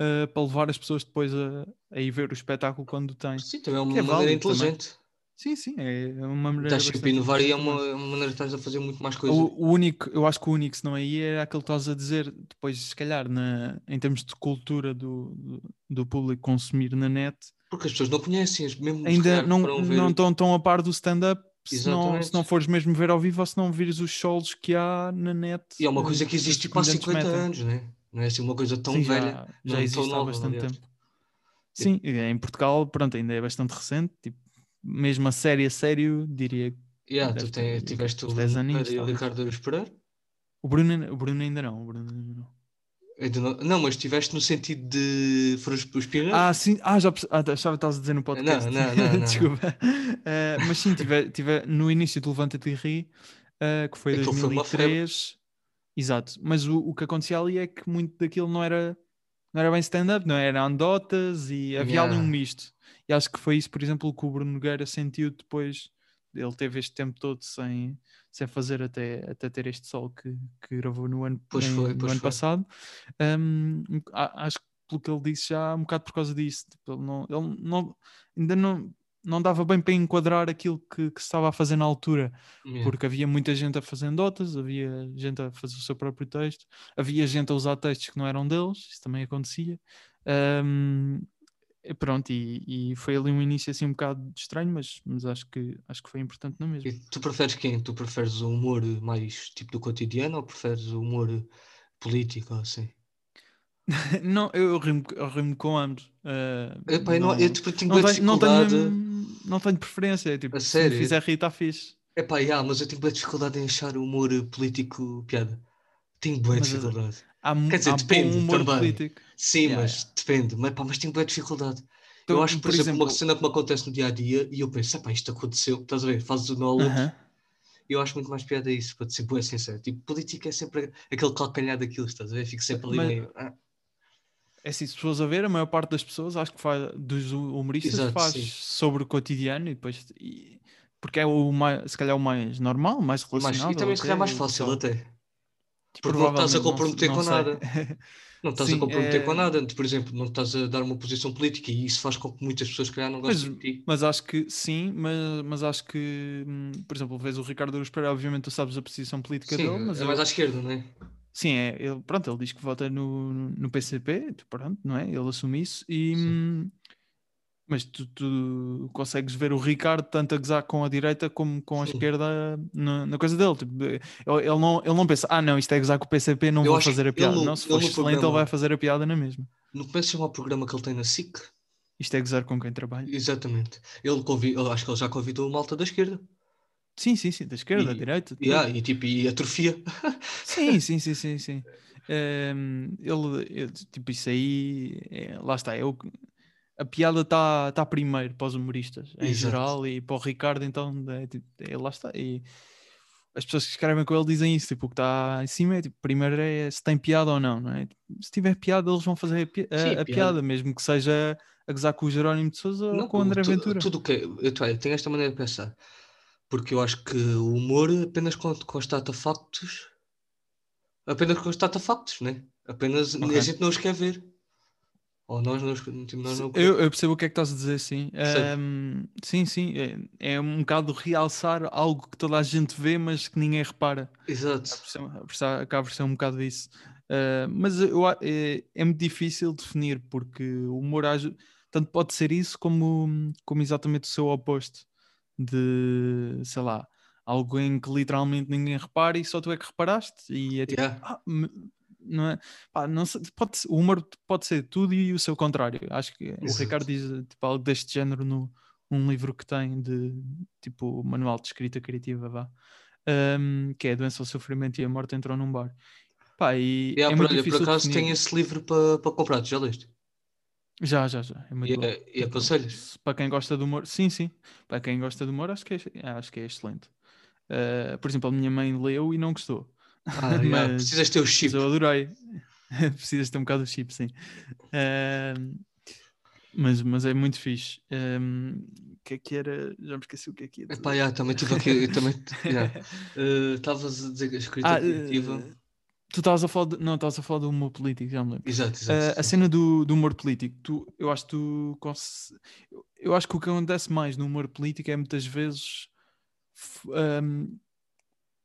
Uh, para levar as pessoas depois a, a ir ver o espetáculo quando tem. Sim, também é uma Que é maneira válido também. inteligente. Sim, sim, é uma maneira. Estás a inovar e é uma, é uma maneira de estás a fazer muito mais coisas. O, o único, eu acho que o único, se não aí, é aquele que estás a dizer, depois, se calhar, na, em termos de cultura do, do, do público consumir na net, Porque as pessoas não conhecem, mesmo ainda não, não estão tão a par do stand-up se não, se não fores mesmo ver ao vivo ou se não vires os shows que há na net. E é uma coisa que existe há comediantes 50 metem. anos, né? Não é assim uma coisa tão Sim, velha. já, não já existe há bastante tempo. Sim, em Portugal, pronto, ainda é bastante recente. Tipo, mesmo a série a sério, diria que Yeah, tu ter tem, tiveste o uns 10 Bruno aninhos, e o. Ricardo Pereira. o Bruno, ainda- o Bruno ainda não. O Bruno ainda não. Não, não, mas tiveste no sentido de foram os, os pioneiros? Ah, sim, ah, já ah, achava que estavas a dizer no podcast. não, não, <laughs> não, Desculpa. Eh, mas sim, tive, tive no início do Levanta-te e Ri, eh, que foi foi uma 2003. Exato, mas o, o que acontecia ali é que muito daquilo não era, não era bem stand-up, não era anedotas e havia ali um Yeah. misto. E acho que foi isso, por exemplo, que o Bruno Nogueira sentiu depois. Ele teve este tempo todo sem, sem fazer até, até ter este sol que, que gravou no ano, Pois em- foi, no pois ano foi. passado. Um, acho que pelo que ele disse já um bocado por causa disso. Tipo, ele não, ele não, ainda não, não dava bem para enquadrar aquilo que, que se estava a fazer na altura, Yeah. porque havia muita gente a fazer notas, havia gente a fazer o seu próprio texto, havia gente a usar textos que não eram deles, isso também acontecia. Um, e pronto, e, e foi ali um início assim um bocado estranho, mas, mas acho, que, acho que foi importante não mesmo. E tu preferes quem? Tu preferes o humor mais tipo do cotidiano ou preferes o humor político assim? <laughs> não, eu rimo, eu rimo com ambos. uh, Epá, eu, não, eu tipo, tenho não, tenho, não, tenho, não tenho preferência. é Tipo, A se sério? me fizer rir, está fixe. Epá, yeah, mas eu tenho bué dificuldade em achar o humor político piada. tenho boa dificuldade. Há, Quer dizer, há depende humor também. político. Sim, Yeah, mas depende. Mas, pá, mas tenho boa dificuldade. Então, eu acho que, por, por exemplo, uma exemplo- cena que me acontece no dia a dia e eu penso, pá, isto aconteceu, estás a ver? Fazes o knowledge Aham. e eu acho muito mais piada isso, para ser bué sincero. Tipo, política é sempre aquele calcanhar daquilo, estás a ver? Fico sempre ali Mas- meio. ah, É assim, se pessoas a ver, a maior parte das pessoas, acho que faz, dos humoristas Exato, faz sim. sobre o cotidiano e depois. e- porque é o mais, se calhar o mais normal, mais relacionado. e também se calhar mais fácil até. até. Porque não estás a comprometer não com sei- nada. <laughs> Não estás Sim, a comprometer é- com nada. Por exemplo, não estás a dar uma posição política e isso faz com que muitas pessoas, se calhar, não Mas- gostem de ti. Mas acho que sim, mas, mas acho que, hum, por exemplo, vês o Ricardo Aruz Pereira, obviamente tu sabes a posição política Sim, dele, mas é eu- mais à esquerda, não é? Sim, é, ele, pronto, ele diz que vota no, no PCP, pronto, não é? Ele assume isso, e, Sim. hum, mas tu, tu consegues ver o Ricardo tanto a gozar com a direita como com a Sim. esquerda na, na coisa dele. Tipo, ele, ele não, ele não pensa, ah, não, isto é gozar com o PCP, não Eu vou fazer a piada. ele no- não, se ele for excelente, ele programa- vai fazer a piada na mesma. No começo chama o programa que ele tem na SIC. Isto é gozar com quem trabalha. Exatamente. Ele convi... eu acho que ele já convidou o malta da esquerda. Sim, sim, sim, da esquerda, da E- direita. E, ah, e tipo, e atrofia. Sim, <laughs> sim, sim, sim, sim. Ehm, ele, tipo, isso aí, é- lá está, eu, a piada está tá primeiro para os humoristas, em Exato. geral, e para o Ricardo, então, é, tipo, é, lá está. E as pessoas que escrevem com ele dizem isso, tipo, o que está em cima é, tipo, primeiro é se tem piada ou não, não é? Se tiver piada, eles vão fazer a, pi- a- Sim, a piada. piada, mesmo que seja a gozar com o Jerónimo de Souza ou com o André tu- Ventura. Tudo que é. Eu, eu tenho esta maneira de pensar. Porque eu acho que o humor apenas con- constata factos. Apenas constata factos, né? Apenas Ok. a gente não os quer ver. Ou nós tipo, nós não Eu, eu percebo o que é que estás a dizer, sim. Ahm, sim, sim. É, é um bocado realçar algo que toda a gente vê, mas que ninguém repara. Exato. Acaba por ser um bocado isso. Ah, mas eu, é, é muito difícil definir, porque o humor tanto pode ser isso como, como exatamente o seu oposto. De, sei lá, algo em que literalmente ninguém repara e só tu é que reparaste. E é tipo, Yeah. ah, não é? Pá, não sei, pode, o humor pode ser tudo e o seu contrário. Acho que o Exato. Ricardo diz tipo, algo deste género no um livro que tem de tipo manual de escrita criativa, vá, Ahm, que é a doença, o sofrimento e a morte entram num bar. Pá, e Yeah, é por, muito olha, por acaso definir. tem esse livro para comprar, já leste? Já, já, já. É muito E, bom. é- e aconselhas? Se- Para quem gosta do humor, sim, sim. Para quem gosta do humor, acho que é, acho que é excelente. Ah, por exemplo, a minha mãe leu e não gostou. Ah, <laughs> Mas- precisas ter o chip. eu adorei. <laughs> Precisas ter um bocado de chip, sim. Ahm, mas, mas é muito fixe. Ahm, O que é que era? Já me esqueci o que é que dizer. Epá, yeah, também tive aqui. yeah. <laughs> Eh, Estavas a dizer que a escrita Ah, criativa. eh, tu estavas a falar de, não, estavas a falar do humor político, já me lembro. Exato, exato. Ah, a cena do, do humor político, tu, eu acho que tu eu, acho que o que acontece mais no humor político é muitas vezes ahm,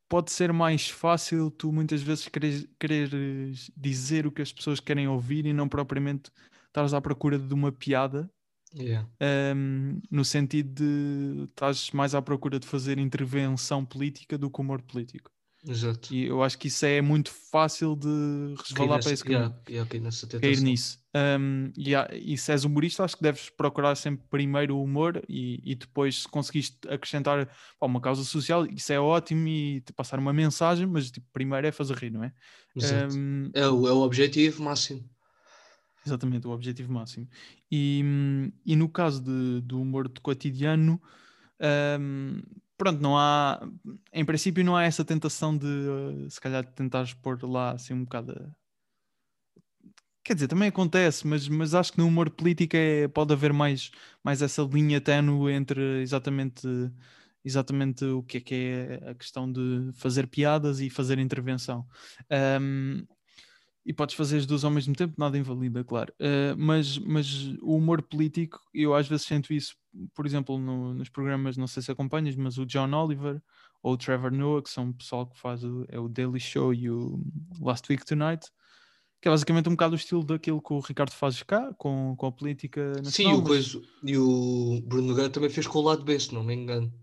pode ser mais fácil tu muitas vezes quereres, quereres dizer o que as pessoas querem ouvir e não propriamente estares à procura de uma piada Yeah. ahm, no sentido de estás mais à procura de fazer intervenção política do que humor político. Exato. E eu acho que isso é muito fácil de resvalar para esse caminho yeah, yeah, cair nisso. Um, e, há- e se és humorista, acho que deves procurar sempre primeiro o humor e, e depois, se conseguiste acrescentar pá, uma causa social, isso é ótimo e te passar uma mensagem, mas tipo, primeiro é fazer rir, não é? Exato. Um, É, o, é o objetivo máximo. exatamente, o objetivo máximo. E, e no caso de, do humor de cotidiano, um, pronto, não há, em princípio, não há essa tentação de uh, se calhar tentares pôr lá assim um bocado. a- Quer dizer, também acontece, mas, mas acho que no humor político é, pode haver mais, mais essa linha ténue entre exatamente, exatamente o que é que é a questão de fazer piadas e fazer intervenção. Um, e podes fazer as duas ao mesmo tempo, nada invalida, claro. Uh, mas, mas o humor político, eu às vezes sinto isso, por exemplo, no- nos programas, não sei se acompanhas, mas o John Oliver ou o Trevor Noah, que são o pessoal que faz o, é o Daily Show e o Last Week Tonight, que é basicamente um bocado o estilo daquilo que o Ricardo faz cá, com, com a política nacional. Sim, o mas, coisa, e o Bruno Nogueira também fez com o lado B, se não me engano.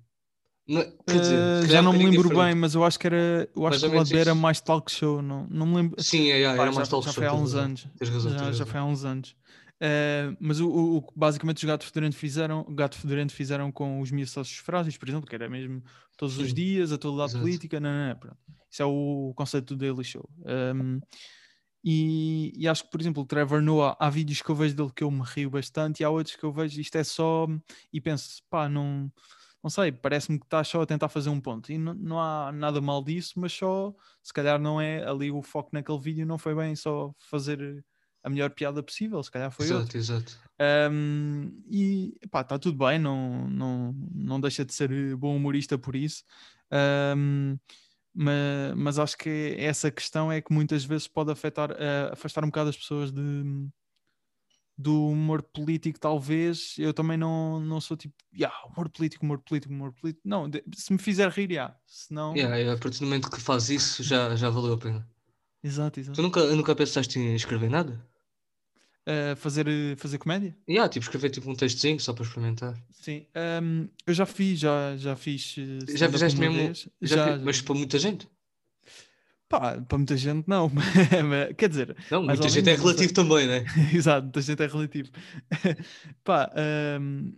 Não, dizer, uh, já um não me bocadinho lembro diferente. bem, mas eu acho que era, eu Mais acho que o lado B era mais talk show, não, não me lembro. Sim, é, é, Pá, era já, mais talk já show, foi há uns razão. anos. Razão, já, foi há uns anos. Eh, mas o, o- basicamente os gatos fedorentes fizeram, o gato fedorento fizeram com os miúdos frágeis, por exemplo, que era mesmo todos os Sim, dias, a todo lado exato. política, não, não, não, pronto. Isso é o conceito do Daily Show. Um, e, e, acho que, por exemplo, o Trevor Noah, há vídeos que eu vejo dele que eu me rio bastante e há outros que eu vejo isto é só e penso, pá, não, não sei, parece-me que está só a tentar fazer um ponto e não, não há nada mal disso, mas só se calhar não é ali o foco naquele vídeo, não foi bem só fazer a melhor piada possível, se calhar foi exato, outro. exato. Um, e pá, está tudo bem, não, não, não deixa de ser bom humorista por isso. Um, mas, mas acho que essa questão é que muitas vezes pode afetar, uh, afastar um bocado as pessoas de, do humor político, talvez. Eu também não, não sou tipo, yeah, humor político, humor político, humor político. Não, se me fizer rir, yeah. se não. Yeah, a partir do momento que faz isso, já, já valeu a pena. Exato, exato. Tu nunca, nunca pensaste em escrever nada? Uh, fazer, fazer comédia? Yeah, tipo, escrever tipo um textozinho só para experimentar. Sim, um, eu já fiz, já, já fiz. Já fizeste mesmo? Vez. Já, já, mas para muita gente? Pá, para muita gente não, <laughs> quer dizer. Não, muita gente é relativo também, né? <laughs> Exato, muita gente é relativo. <laughs> pá, um,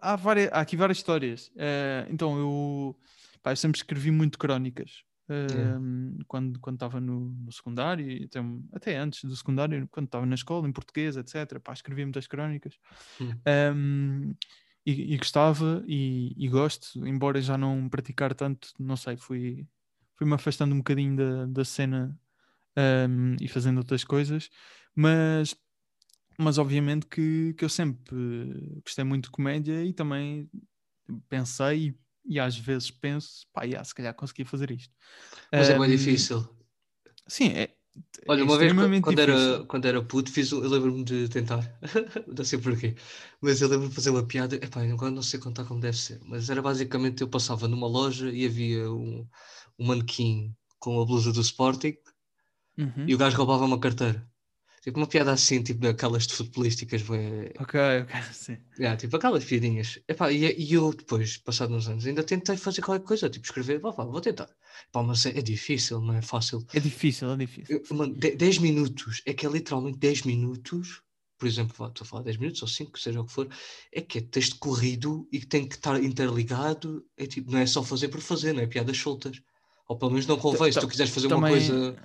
há, várias, há aqui várias histórias. Uh, então eu, pá, eu sempre escrevi muito crónicas. Um, quando quando estava no, no, secundário até, até antes do secundário quando estava na escola em português etc pá, escrevia muitas crónicas hum. um, e, e, gostava e, e, gosto embora já não praticar tanto não sei fui fui me afastando um bocadinho da, da cena um, e fazendo outras coisas mas mas obviamente que, que eu sempre gostei muito de comédia e também pensei e às vezes penso, pá, yeah, se calhar consegui fazer isto. Mas um, é bem difícil. Sim, é. Olha, é uma vez quando era, quando era puto, fiz, eu lembro-me de tentar, <laughs> não sei porquê, mas eu lembro-me de fazer uma piada, epá, agora não sei contar como deve ser, mas era basicamente eu passava numa loja e havia um, um manequim com a blusa do Sporting uhum. e o gajo roubava uma carteira. Tipo uma piada assim, tipo daquelas futebolísticas. Bem... Ok, ok, <laughs> sim. Yeah, tipo aquelas piadinhas. Epá, e, e eu depois, passados uns anos, ainda tentei fazer qualquer coisa, tipo escrever, vá, vou tentar. Epá, mas é, é, difícil, não é fácil. É difícil, é difícil. 10 minutos, é que é literalmente 10 minutos, por exemplo, estou a falar 10 minutos ou 5, seja o que for, é que é texto corrido e que tem que estar interligado, é tipo, não é só fazer por fazer, não é piadas soltas. Ou pelo menos não convém, se tu quiseres fazer uma coisa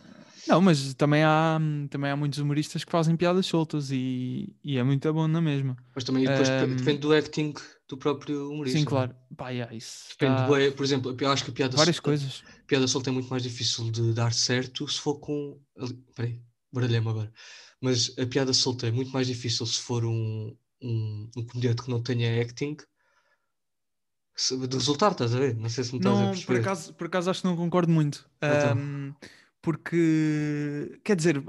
não, mas também há, também há muitos humoristas que fazem piadas soltas e, e é muito bom na mesma. Mas também depois um, depende do acting do próprio humorista. Sim, é? claro. Pá, yeah, isso depende tá... do, por exemplo, eu acho que a piada Várias solta, coisas. piada solta é muito mais difícil de dar certo se for com. Peraí, baralhei-me agora. Mas a piada solta é muito mais difícil se for um, um, um comediante que não tenha acting de resultar, estás a ver? Não sei se me estás não, a perceber. Por acaso, por acaso acho que não concordo muito. Então. Um, porque quer dizer,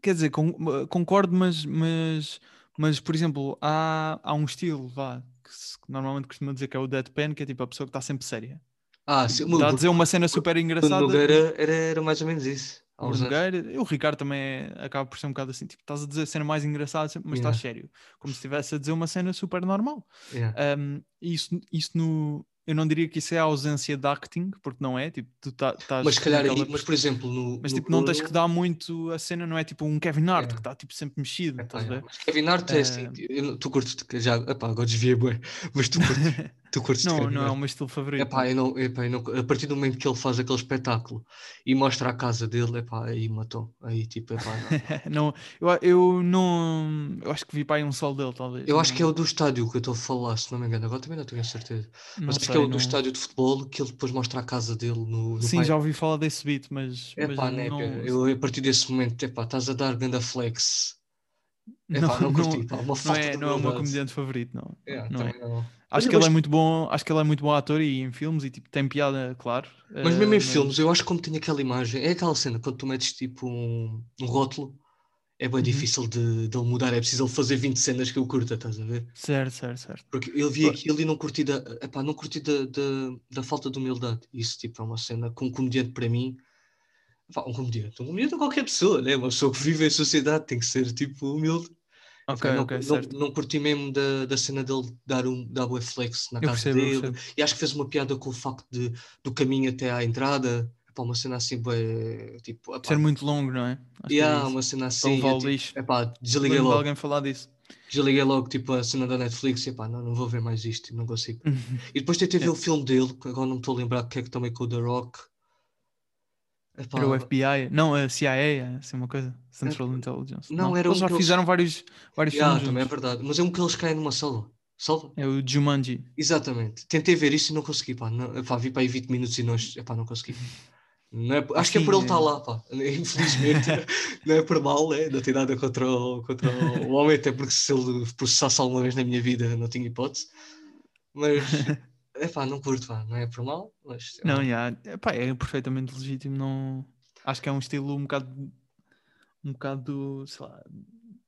quer dizer, concordo, mas, mas, mas por exemplo, há, há um estilo, vá, que, se, normalmente costuma dizer que é o deadpan, que é tipo a pessoa que está sempre séria. Ah, sim, está a dizer uma cena super engraçada. O Nogueira era, era mais ou menos isso. O Nogueira, o Ricardo também é, acaba por ser um bocado assim, tipo, estás a dizer a cena mais engraçada, mas yeah. estás sério, como se estivesse a dizer uma cena super normal. Yeah. Um, isso, isso no, eu não diria que isso é a ausência de acting, porque não é, tipo, tu tá, estás... Mas calhar aí, mas por exemplo no... Mas no tipo, não tens que dar muito a cena, não é tipo um Kevin Hart, é. que está tipo sempre mexido, é, estás a ver? Kevin Hart é assim, tu curtes, já, epá, agora desviei bem, mas tu curtes, <laughs> tu curtes Não, não é o meu estilo favorito. Epá, eu não, epá, eu não, a partir do momento que ele faz aquele espetáculo e mostra a casa dele, epá, aí matou, aí tipo, epá, não. <laughs> não eu, eu não, eu acho que vi para aí um sol dele, talvez. Eu acho que é o do estádio que eu estou a falar, se não me engano, agora também não tenho a certeza, mas acho que é o do estádio de futebol que ele depois mostra a casa dele no. no Sim, pai. já ouvi falar desse beat, mas. Epá, mas não... eu a partir desse momento, epá, estás a dar ganda flex. <laughs> Epá, não, não, curti, pá, uma não, é, não é o meu comediante favorito, não. É, não, é. não. Acho que ele é muito bom, acho que ele é muito bom ator e em filmes e tipo, tem piada, claro. Mas mesmo em mas... filmes, eu acho que como tem aquela imagem, é aquela cena quando tu metes tipo um, um rótulo é bem uhum. difícil de, de ele mudar, é preciso ele fazer 20 cenas que eu curta, estás a ver? Certo, certo, certo. Porque ele via aquilo e não curti da, epá, não curti da, da, da, falta de humildade. Isso tipo é uma cena com um comediante para mim. Epá, um comediante, um comediante é qualquer pessoa, né? Uma pessoa que vive em sociedade tem que ser tipo humilde. Ok, não, ok, não, não curti mesmo da, da cena dele dar um double flex na eu casa percebo, dele. E acho que fez uma piada com o facto de, do caminho até à entrada pá, uma cena assim, bem, tipo. Epá, Ser muito longo, não é? Acho yeah, é uma cena assim. Para levar lixo. Epá, desliguei logo. alguém falar disso. Desliguei logo, tipo, a cena da Netflix e epá, não, não vou ver mais isto, não consigo. <laughs> e depois tentei ver o filme dele, agora não me estou a lembrar que é que também com o The Rock. Epá, Era o FBI, não, a CIA, assim uma coisa, Central É, Intelligence. não, era eles um já que eles- fizeram vários, vários yeah, filmes também é juntos. verdade. Mas é um que eles caem numa selva. Selva? É o Jumanji. Exatamente. Tentei ver isso e não consegui, pá. Não, epá, vi para aí 20 minutos e não, epá, não consegui. Não é, acho que é por Sim, ele estar é. lá, pá. <laughs> Infelizmente, não é por mal, é? Não tem nada contra o, contra o homem, até porque se ele processasse alguma vez na minha vida não tinha hipótese. Mas, <laughs> é pá, não curto, pá. Não é por mal, mas. Não, yeah, epá, é perfeitamente legítimo. Não... Acho que é um estilo um bocado, um bocado, sei lá,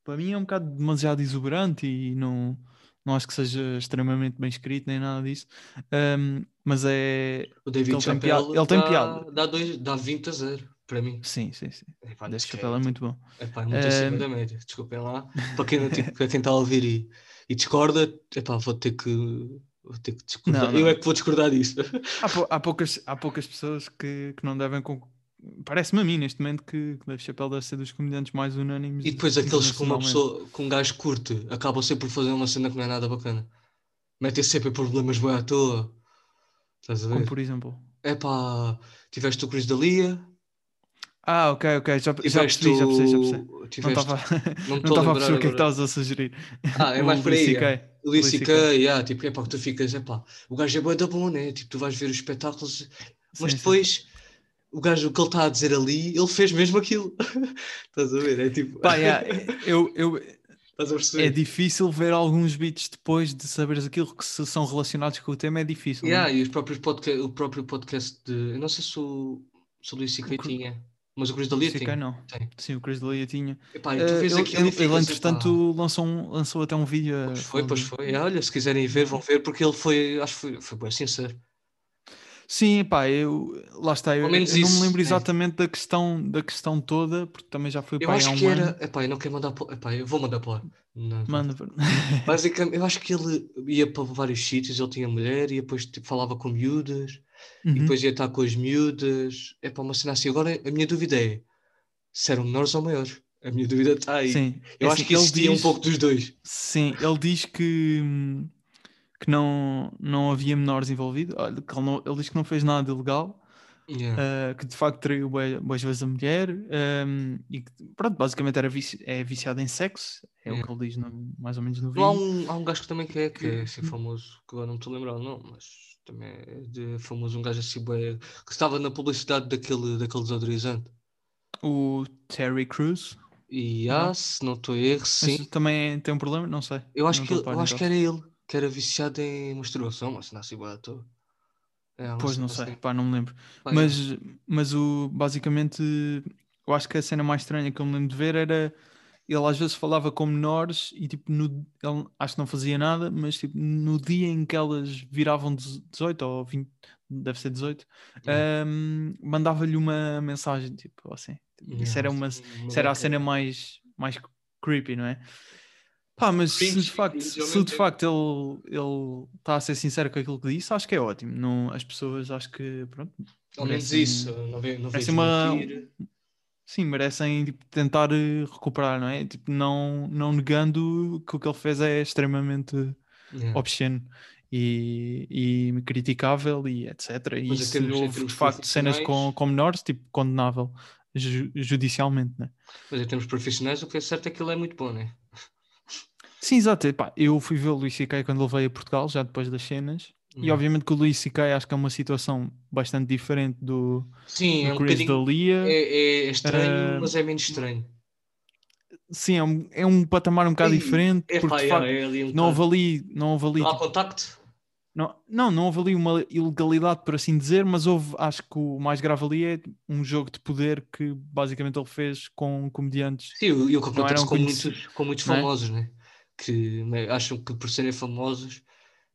para mim é um bocado demasiado exuberante e não, não acho que seja extremamente bem escrito nem nada disso. Ahm, mas é. O David ele tem piada- ele tem dá, piada. Dá, dois, dá 20 a 0 para mim. Sim, sim, sim. Epá, que Chappelle é muito bom. Epá, é muito acima Ehm, da média, desculpem lá. Para quem, não, <laughs> para quem está a ouvir e, e discorda, epá, vou ter que, vou ter que discordar. Não, não. Eu é que vou discordar disso. Há, pou- há poucas, há poucas pessoas que, que não devem. con- Parece-me a mim neste momento que, que Dave Chappelle deve ser dos comediantes mais unânimes. E depois aqueles que uma pessoa, que um gajo curte, acabam sempre por fazer uma cena que não é nada bacana. Metem sempre problemas bem à toa. Estás a Como ver? por exemplo. Epá, tiveste o Chris Dalia, Ah, ok, ok. Já, percebi, já percebi, já percebi. Não Tiveste... estava Não a perceber o que é que estavas a sugerir. Ah, é mais por aí. O Luís yeah, tipo, é pá, que tu ficas, é pá, o gajo é bué da bom, né? Tipo, tu vais ver os espetáculos, mas Sim, sim. depois o gajo, o que ele está a dizer ali, ele fez mesmo aquilo. <laughs> Estás a ver? É tipo, Pá, yeah, eu, eu, é difícil ver alguns beats depois de saberes aquilo que se são relacionados com o tema, é difícil. Yeah, não é? e os próprios podca o próprio podcast de. Eu não sei se o, se o Luís Cru- tinha, mas o Chris Dalia CK tinha. não. Tem. Sim, o Chris D'Elia tinha. Epá, vês ele, ele, ele, entretanto, lançou, um, lançou até um vídeo. Pois foi, pois foi. Olha, se quiserem ver, vão ver, porque ele foi, acho que foi, foi bem sincero. Sim, pá, eu, lá está. Eu, eu menos não me isso, lembro é. exatamente da questão, da questão toda, porque também já foi Eu pá, há acho um que ano. era. Epá, eu não quero mandar. para- Epá, eu vou mandar para. Não, Manda. Basicamente, eu acho que ele ia para vários sítios, ele tinha mulher e depois tipo, falava com miúdas e Uhum. depois ia estar com as miúdas. É para uma cena assim. Agora a minha dúvida é se eram menores ou maiores. A minha dúvida está aí. Sim, Eu é acho assim, que ele existia um diz- pouco dos dois. Sim, ele diz que, hum, que não, não havia menores envolvidos. Ele, não- ele diz que não fez nada de ilegal, Yeah. ah, que de facto traiu boas vezes a mulher hum, e que, pronto, basicamente era vici- é viciado em sexo, é o Yeah. que ele diz no- mais ou menos no Não há vídeo. um, há um gajo que também que é, que é assim Hum. famoso, que agora não me estou a lembrar o nome, mas também é de famoso, um gajo assim bué, que estava na publicidade daquele, daquele desodorizante. O Terry Crews, E há, se não estou a erro, mas sim. também tem um problema, não sei. Eu acho, não que, ele- eu acho que era ele, que era viciado em masturbação, mas não assim à toa. É, Pois não sei, assim. pá, não me lembro. Pá, Mas, mas o, basicamente, eu acho que a cena mais estranha que eu me lembro de ver era ele às vezes falava com menores e tipo, no, ele acho que não fazia nada, mas tipo, no dia em que elas viravam dez- 18 ou 20, deve ser 18, Yeah. hum, mandava-lhe uma mensagem, tipo assim. yeah, Isso era, uma, isso era a cena mais, mais creepy, não é? Pá, mas se de facto, se de facto ele ele está a ser sincero com aquilo que disse, acho que é ótimo. Não, as pessoas acho que pronto, Ao menos isso, não vejo, não uma-. Sim, merecem tipo, tentar eh, recuperar, não é? Tipo, não, não negando que o que ele fez é extremamente Yeah. obsceno e, e criticável e etc. E Mas em houve de facto cenas com, com menores, tipo, condenável ju- judicialmente, né? Mas em termos profissionais, o que é certo é que ele é muito bom, né? Sim, exato. Epá, eu fui ver o Luís C.K. quando ele veio a Portugal, já depois das cenas. E Yeah. obviamente que o Luís C.K. acho que é uma situação bastante diferente do, Sim, do é um Chris bocadinho. D'Elia. É, é estranho, Ah, mas é menos estranho. Sim, é um, é um patamar um bocado Ih, diferente, É porque pá, de yeah, facto é ali um não houve ali, não houve ali, Não há contacto? não, não, não houve ali uma ilegalidade, por assim dizer, mas houve, acho que o mais grave ali é um jogo de poder que basicamente ele fez com comediantes. Sim, e o que acontece com muitos, com muitos é? famosos, né? Que né, acham que por serem famosos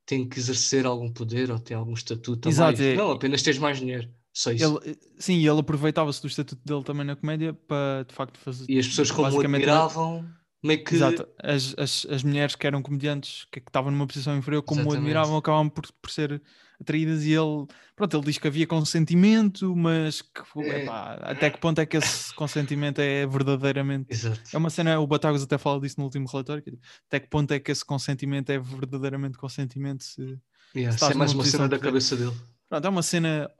têm que exercer algum poder ou têm algum estatuto Exato, é- Não, apenas tens mais dinheiro. Só isso. Ele, sim, e ele aproveitava-se do estatuto dele também na comédia para de facto fazer. E as pessoas como o admiravam, meio que... Exato, as, as, as mulheres que eram comediantes que, que estavam numa posição inferior, como o admiravam, acabavam por, por ser atraídas e ele, pronto, ele diz que havia consentimento, mas que, É. epá, até que ponto é que esse <laughs> consentimento é verdadeiramente. Exato. É uma cena, o Batagos até fala disso no último relatório, que é, até que ponto é que esse consentimento é verdadeiramente consentimento se, Yeah, isso é mais uma cena da poder. cabeça dele. Pronto, é uma cena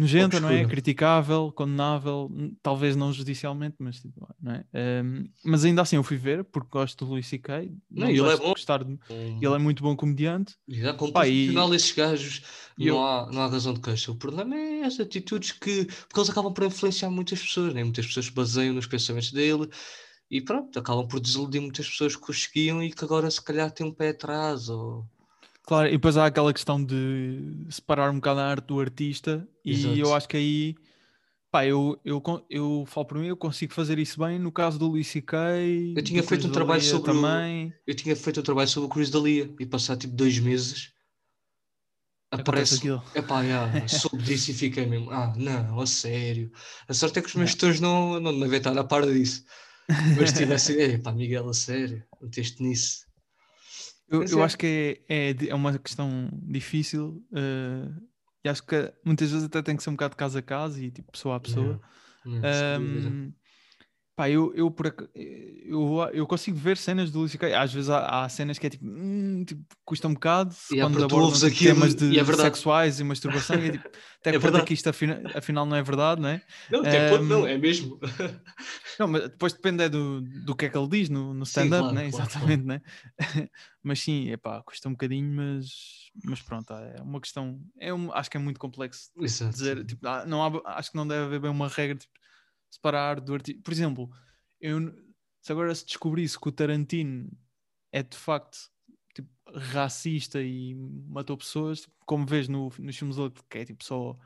nojenta, não é? Criticável, condenável, talvez não judicialmente, mas, tipo, não é? Um, mas ainda assim eu fui ver, porque gosto do Luís C.K. Não, ele é bom. gostar de- Um, Ele é muito bom comediante. Como Pá, e- esses gajos e não, eu- há, não há razão de queixa. O problema é as atitudes que. Porque eles acabam por influenciar muitas pessoas, né? muitas pessoas se baseiam nos pensamentos dele e pronto, acabam por desiludir muitas pessoas que os seguiam e que agora se calhar têm um pé atrás. Ou... Claro, e depois há aquela questão de separar um bocado a arte do artista, e Exato. eu acho que aí, pá, eu, eu, eu falo por mim, eu consigo fazer isso bem no caso do Luís C.K. Eu tinha feito um trabalho sobre o- também. Eu tinha feito um trabalho sobre o Chris Dalia e passar tipo dois meses. Aparece. aquilo. Epá, já, soube disso e fiquei mesmo. Ah, não, a sério. A sorte é que os meus gestores não, não devem estar a par disso. Mas tivesse. Epá, Miguel, a sério, meteste nisso. Eu, eu é. acho que é, é, é uma questão difícil eh, e acho que muitas vezes até tem que ser um bocado de casa a casa e tipo pessoa a pessoa. Não, sem dúvida. Pá, eu, eu, por, eu, eu consigo ver cenas do Luís C.K. Às vezes há, há cenas que é tipo, hum, tipo, custa um bocado Yeah, quando porque tu abordam tipo, aquilo temas e de é sexuais e masturbação e é tipo, <laughs> até É que ponto é que isto afina- afinal não é verdade, não é? Não, tem ponto, não, é mesmo. <laughs> Não, mas depois depende é do, do que é que ele diz no, no stand-up, claro, né? claro, Exatamente, né? <laughs> mas sim, epá, custa um bocadinho, mas, mas pronto, é uma questão, é um, acho que é muito complexo Exato. dizer, tipo, não há- acho que não deve haver bem uma regra, tipo, separar do artista. Por exemplo, eu, se agora se descobrisse que o Tarantino é de facto tipo, racista e matou pessoas, como vês no, nos filmes dele, que é tipo só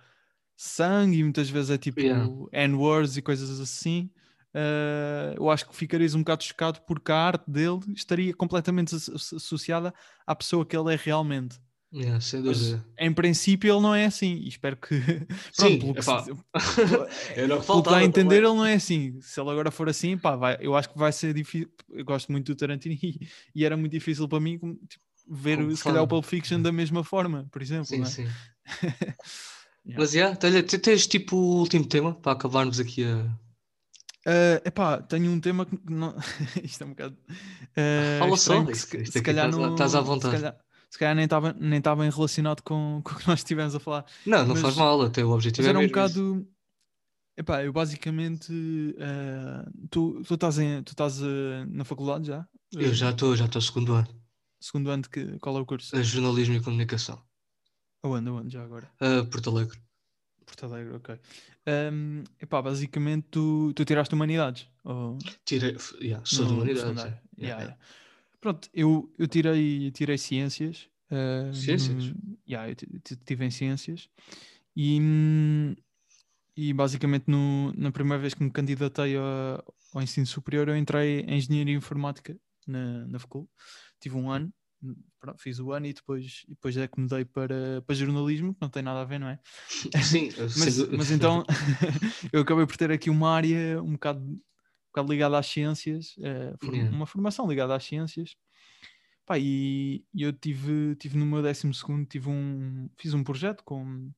sangue e muitas vezes é tipo Yeah. N-words e coisas assim. eh, eu acho que ficarias um bocado chocado porque a arte dele estaria completamente asso- asso- associada à pessoa que ele é realmente. Yeah, sem Mas, dúvida. em princípio ele não é assim e espero que <laughs> Sim, pelo que, epá, se- Era o que pelo que dá faltava. a entender também. ele não é assim se ele agora for assim pá, vai, eu acho que vai ser difícil eu gosto muito do Tarantino <laughs> e, e era muito difícil para mim tipo, ver Como se calhar o. Pulp Fiction da mesma forma por exemplo Sim, não é? sim. <laughs> Yeah. Mas já, olha, te- tens tipo o último tema para acabarmos aqui a. Ah, epá, tenho um tema que não... isto é um bocado ah, Fala só, que se, isto se calhar estás não, estás à se vontade. calhar, se calhar nem estava nem bem relacionado com, com o que nós estivemos a falar Não, não Mas- faz mal, até o objetivo Mas é era um mesmo esse. bocado. Epá, eu basicamente. ah, tu, tu estás, em, tu estás ah, na faculdade já? Eu já estou, já estou segundo ano. Segundo ano de que, qual é o curso? a Jornalismo e Comunicação. Aonde, aonde já agora? a Porto Alegre. Porto Alegre, ok. Ahm, epá, basicamente tu, tu tiraste humanidades. ou- Tirei, yeah, sou de no- no humanidades. secundário? é. Yeah, Yeah, yeah. Pronto, eu, eu tirei, tirei ciências. ah, Ciências? no- yeah, eu ti- ti- tive em ciências. E, e basicamente no, na primeira vez que me candidatei a- ao ensino superior eu entrei em Engenharia Informática na, na FCUL. Tive um ano, pronto, fiz o ano e depois, depois é que mudei para, para jornalismo, que não tem nada a ver, não é? Sim, <laughs> Mas, mas então <laughs> eu acabei por ter aqui uma área um bocado, um bocado ligada às ciências, for- Yeah. uma formação ligada às ciências. Pá, e, e eu tive, tive no meu décimo segundo, tive um, fiz um projeto com,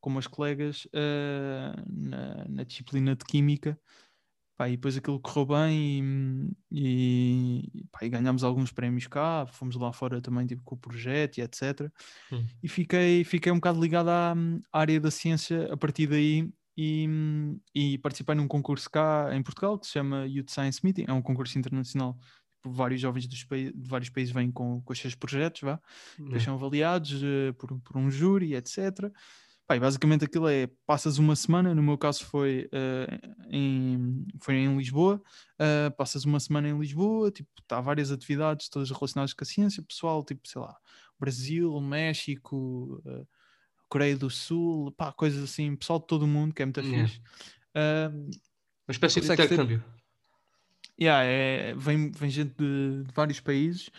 com meus colegas eh, na, na disciplina de Química. Pá, e depois aquilo correu bem e, e, pá, e ganhámos alguns prémios cá, fomos lá fora também tipo, com o projeto e etc Hum. e fiquei, fiquei um bocado ligado à, à área da ciência a partir daí e, e participei num concurso cá em Portugal que se chama Youth Science Meeting, é um concurso internacional por vários jovens de vários países vêm com, com os seus projetos, vá, depois Yeah. são avaliados eh, por, por um júri, etc. Basicamente aquilo é, passas uma semana, no meu caso foi, eh, em, foi em Lisboa, eh, passas uma semana em Lisboa, tipo, há várias atividades todas relacionadas com a ciência, pessoal, tipo, sei lá, Brasil, México, eh, Coreia do Sul, pá, coisas assim, pessoal de todo o mundo, que é muito Yeah. fixe. Ah, Uma espécie de Consegues ter- intercâmbio. yeah, é, vem, vem gente de, de vários países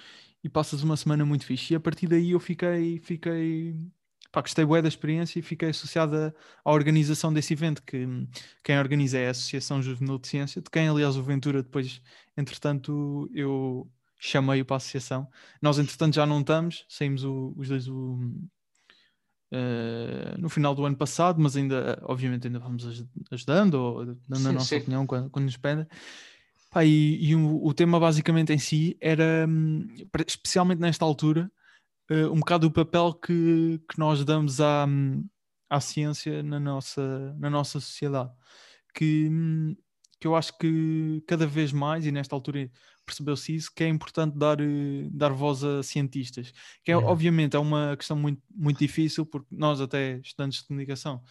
e passas uma semana muito fixe. E a partir daí eu fiquei, fiquei pá, gostei bué da experiência e fiquei associada à organização desse evento, que quem organiza é a Associação Juvenil de Ciência, de quem aliás o Ventura depois, entretanto, eu chamei-o para a associação. Nós, entretanto, já não estamos, saímos o- os dois o, eh, no final do ano passado, mas ainda, obviamente, ainda vamos aj- ajudando ou dando a Sim, nossa sim. opinião quando, quando nos pedem. Pá, e e o, o tema basicamente em si era, hum, especialmente nesta altura, eh, um bocado o papel que, que nós damos à, hum, à ciência na nossa, na nossa sociedade. Que, que eu acho que cada vez mais, e nesta altura percebeu-se isso, que é importante dar, eh, dar voz a cientistas. Que é, obviamente é uma questão muito, muito difícil, porque nós, até estudantes de comunicação,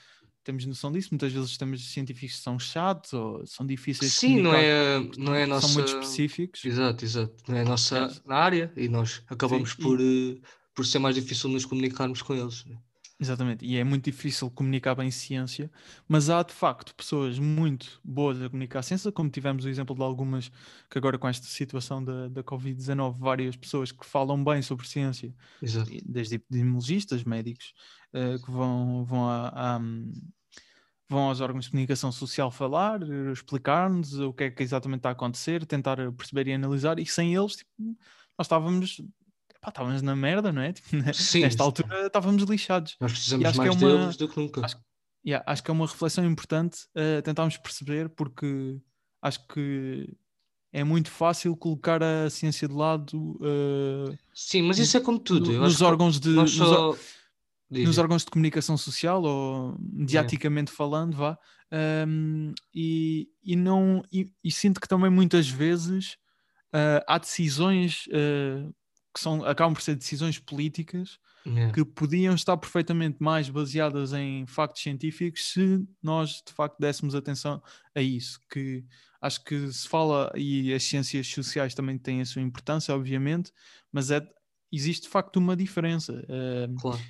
temos noção disso. Muitas vezes os temas científicos são chatos ou são difíceis Sim, de não é, não é nossa... São muito específicos. Exato, exato. Não é a nossa é. área e nós acabamos Sim, por, e... Eh, por ser mais difícil nos comunicarmos com eles. Né? Exatamente, e é muito difícil comunicar bem ciência, mas há de facto pessoas muito boas a comunicar ciência, como tivemos o exemplo de algumas que agora com esta situação da, da Covid-19, várias pessoas que falam bem sobre ciência, Exato. desde epidemiologistas, médicos, uh, que vão, vão, a, a, vão aos órgãos de comunicação social falar, explicar-nos o que é que exatamente está a acontecer, tentar perceber e analisar, e sem eles, tipo, nós estávamos pá, estávamos na merda, não é? Tipo, Sim, nesta altura estávamos lixados. Nós precisamos mais é uma, deles do que nunca. Acho, yeah, acho que é uma reflexão importante uh, tentarmos perceber, porque acho que é muito fácil colocar a ciência de lado. Uh, Sim, mas isso é como tudo. No, nos órgãos de. Só... Nos, nos, órgãos de comunicação social ou mediaticamente é. falando, vá, um, e, e não e, e, sinto que também muitas vezes uh, há decisões uh, que são, acabam por ser decisões políticas yeah. que podiam estar perfeitamente mais baseadas em factos científicos se nós de facto dessemos atenção a isso. Que acho que se fala, e as ciências sociais também têm a sua importância, obviamente, mas é, existe de facto uma diferença. Uh, claro.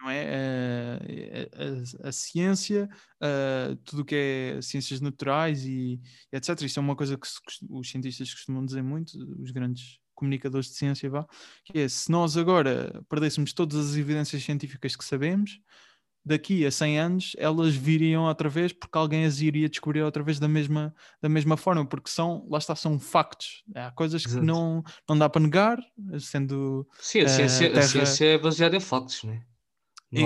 Não é? Uh, a, a, a, ciência, uh, tudo o que é ciências naturais e, e, etc. Isto é uma coisa que os cientistas costumam dizer muito, os grandes comunicadores de ciência, vá, que é se nós agora perdêssemos todas as evidências científicas que sabemos, daqui a 100 anos elas viriam outra vez porque alguém as iria descobrir outra vez da mesma, da mesma forma, porque são, lá está, são factos. Há coisas Exato. que não, não dá para negar, sendo. Sim, a ciência, terra... a ciência é baseada em factos, não é?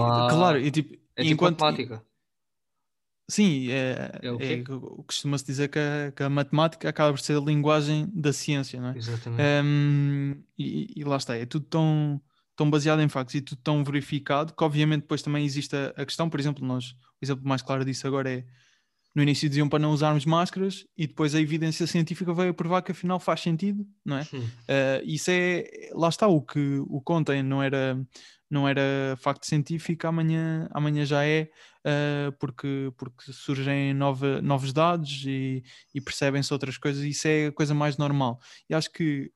Há... Claro, e tipo, é tipo enquanto, matemática. Sim, é, é, é costuma-se dizer que a, que a, matemática acaba por ser a linguagem da ciência, não é? Exatamente. Um, e, e, lá está, é tudo tão, tão baseado em factos e tudo tão verificado que, obviamente, depois também existe a, a questão, por exemplo, nós, o exemplo mais claro disso agora é no início diziam para não usarmos máscaras e depois a evidência científica veio a provar que afinal faz sentido, não é? Uh, isso é, lá está, o que o contem não era, não era facto científico, amanhã, amanhã já é, uh, porque, porque surgem nova, novos dados e, e percebem-se outras coisas, e isso é a coisa mais normal. E acho que